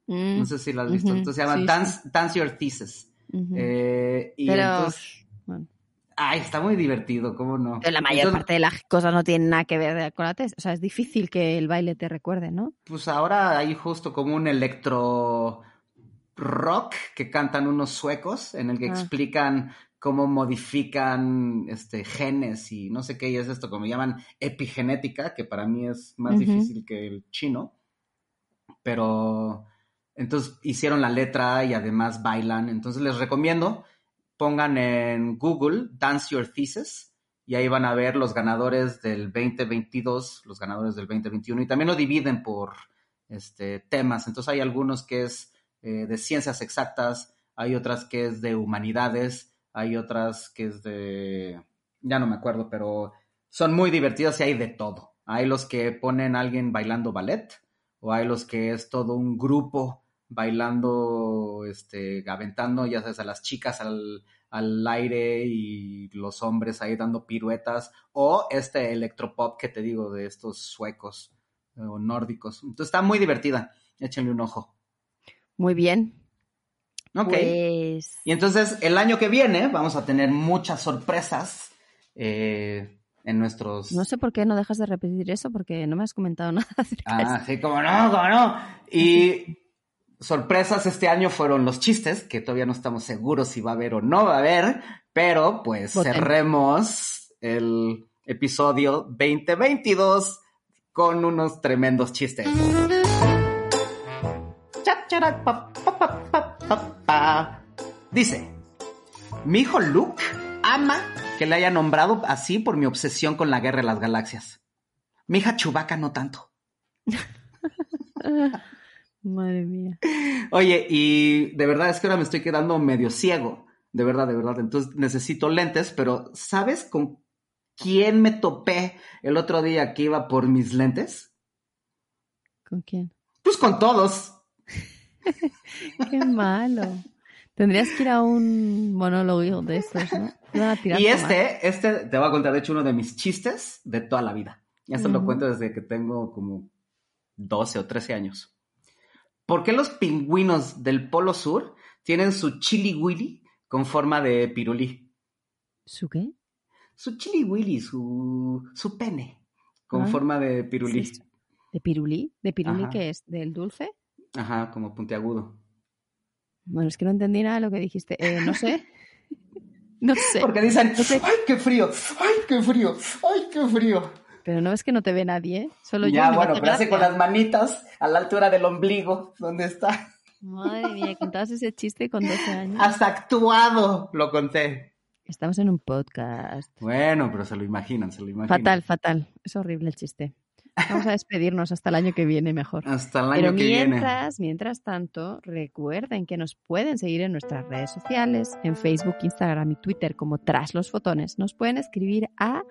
Mm, No sé si la has visto. Entonces se llama sí, sí. Dance, Dance Your Thesis. Eh, y Pero, entonces, bueno, ay, está muy divertido, ¿cómo no? pero la mayor Entonces, parte de las cosas no tienen nada que ver con la tesis. O sea, es difícil que el baile te recuerde, ¿no? Pues ahora hay justo como un electro rock que cantan unos suecos en el que Ah. explican cómo modifican este genes y no sé qué y es esto como llaman epigenética, que para mí es más difícil que el chino. Pero entonces hicieron la letra y además bailan, entonces les recomiendo pongan en Google Dance Your Thesis y ahí van a ver los ganadores del 2022, los ganadores del 2021 y también lo dividen por este, temas. Entonces hay algunos que es eh, de ciencias exactas, hay otras que es de humanidades, hay otras que es de... ya no me acuerdo, pero son muy divertidos y hay de todo. Hay los que ponen a alguien bailando ballet o hay los que es todo un grupo bailando, este, aventando, ya sabes, a las chicas al, al aire y los hombres ahí dando piruetas, o este electropop que te digo de estos suecos eh, o nórdicos. Entonces está muy divertida, échenle un ojo. Muy bien. Ok. Pues Y entonces el año que viene vamos a tener muchas sorpresas eh, en nuestros... no sé por qué no dejas de repetir eso, porque no me has comentado nada acerca de Ah, eso. sí, como no, como no. Y sorpresas este año fueron los chistes, que todavía no estamos seguros si va a haber o no va a haber, pero pues cerremos el episodio 2022 con unos tremendos chistes. Dice, mi hijo Luke ama que le haya nombrado así por mi obsesión con la guerra de las galaxias. Mi hija Chubaca no tanto. Madre mía. Oye, y de verdad es que ahora me estoy quedando medio ciego. De verdad, de verdad. Entonces necesito lentes, pero ¿sabes con quién me topé el otro día que iba por mis lentes? ¿Con quién? Pues con todos. Qué malo. Tendrías que ir a un monólogo de estos, ¿no? Y este, este te voy a contar, de hecho, uno de mis chistes de toda la vida. Ya se lo Ujú. cuento desde que tengo como 12 o 13 años. ¿Por qué los pingüinos del Polo Sur tienen su chili willy con forma de pirulí? ¿Su qué? Su chili willy, su, su pene con Ah, forma de pirulí. sí. ¿De pirulí? ¿De pirulí Ajá. qué es? ¿Del dulce? Ajá, como puntiagudo. Bueno, es que no entendí nada de lo que dijiste. Eh, no sé. No sé. Porque dicen, No sé. ¡ay, qué frío! ¡Ay, qué frío! ¡Ay, qué frío! Pero no es que no te ve nadie, ¿eh? Solo yo. Ya, bueno, pero hace con las manitas a la altura del ombligo, donde está. Madre mía, contabas ese chiste con 12 años. Hasta actuado lo conté. Estamos en un podcast. Bueno, pero se lo imaginan, se lo imaginan. Fatal, fatal. Es horrible el chiste. Vamos a despedirnos hasta el año que viene mejor. Hasta el año Pero que viene. mientras, mientras tanto, recuerden que nos pueden seguir en nuestras redes sociales, en Facebook, Instagram y Twitter como Tras los Fotones. Nos pueden escribir a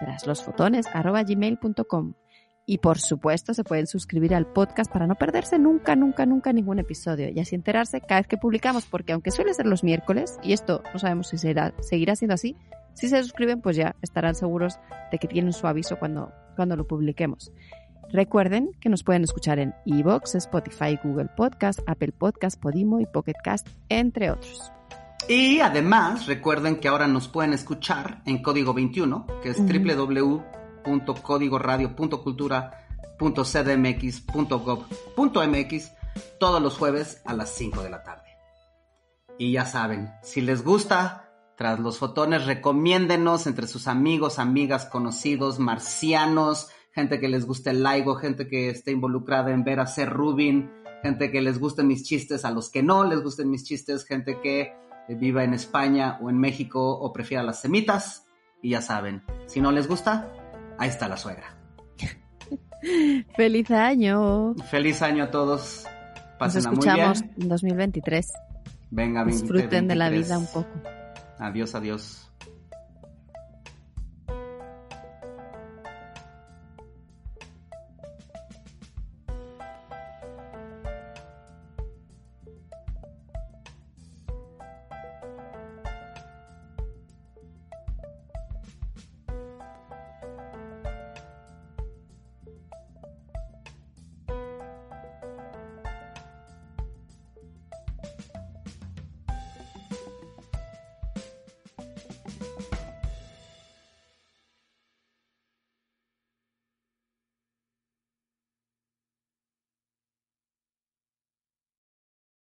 traslosfotones.gmail.com y por supuesto se pueden suscribir al podcast para no perderse nunca, nunca, nunca ningún episodio y así enterarse cada vez que publicamos, porque aunque suele ser los miércoles, y esto no sabemos si será, seguirá siendo así, si se suscriben pues ya estarán seguros de que tienen su aviso cuando, cuando lo publiquemos. Recuerden que nos pueden escuchar en Evox, Spotify, Google Podcast, Apple Podcast, Podimo y Pocket Cast, entre otros. Y además, recuerden que ahora nos pueden escuchar en Código 21, que es www.códigoradio.cultura.cdmx.gov.mx, todos los jueves a las 5 de la tarde. Y ya saben, si les gusta, tras los fotones, recomiéndenos entre sus amigos, amigas, conocidos, marcianos, gente que les guste el LIGO, gente que esté involucrada en ver hacer Rubin, gente que les gusten mis chistes, a los que no les gusten mis chistes, gente que viva en España o en México o prefiera las semitas. Y ya saben, si no les gusta, ahí está la suegra. ¡Feliz año! Feliz año a todos. Nos escuchamos en 2023. Venga, Disfruten de la vida un poco. Adiós, adiós.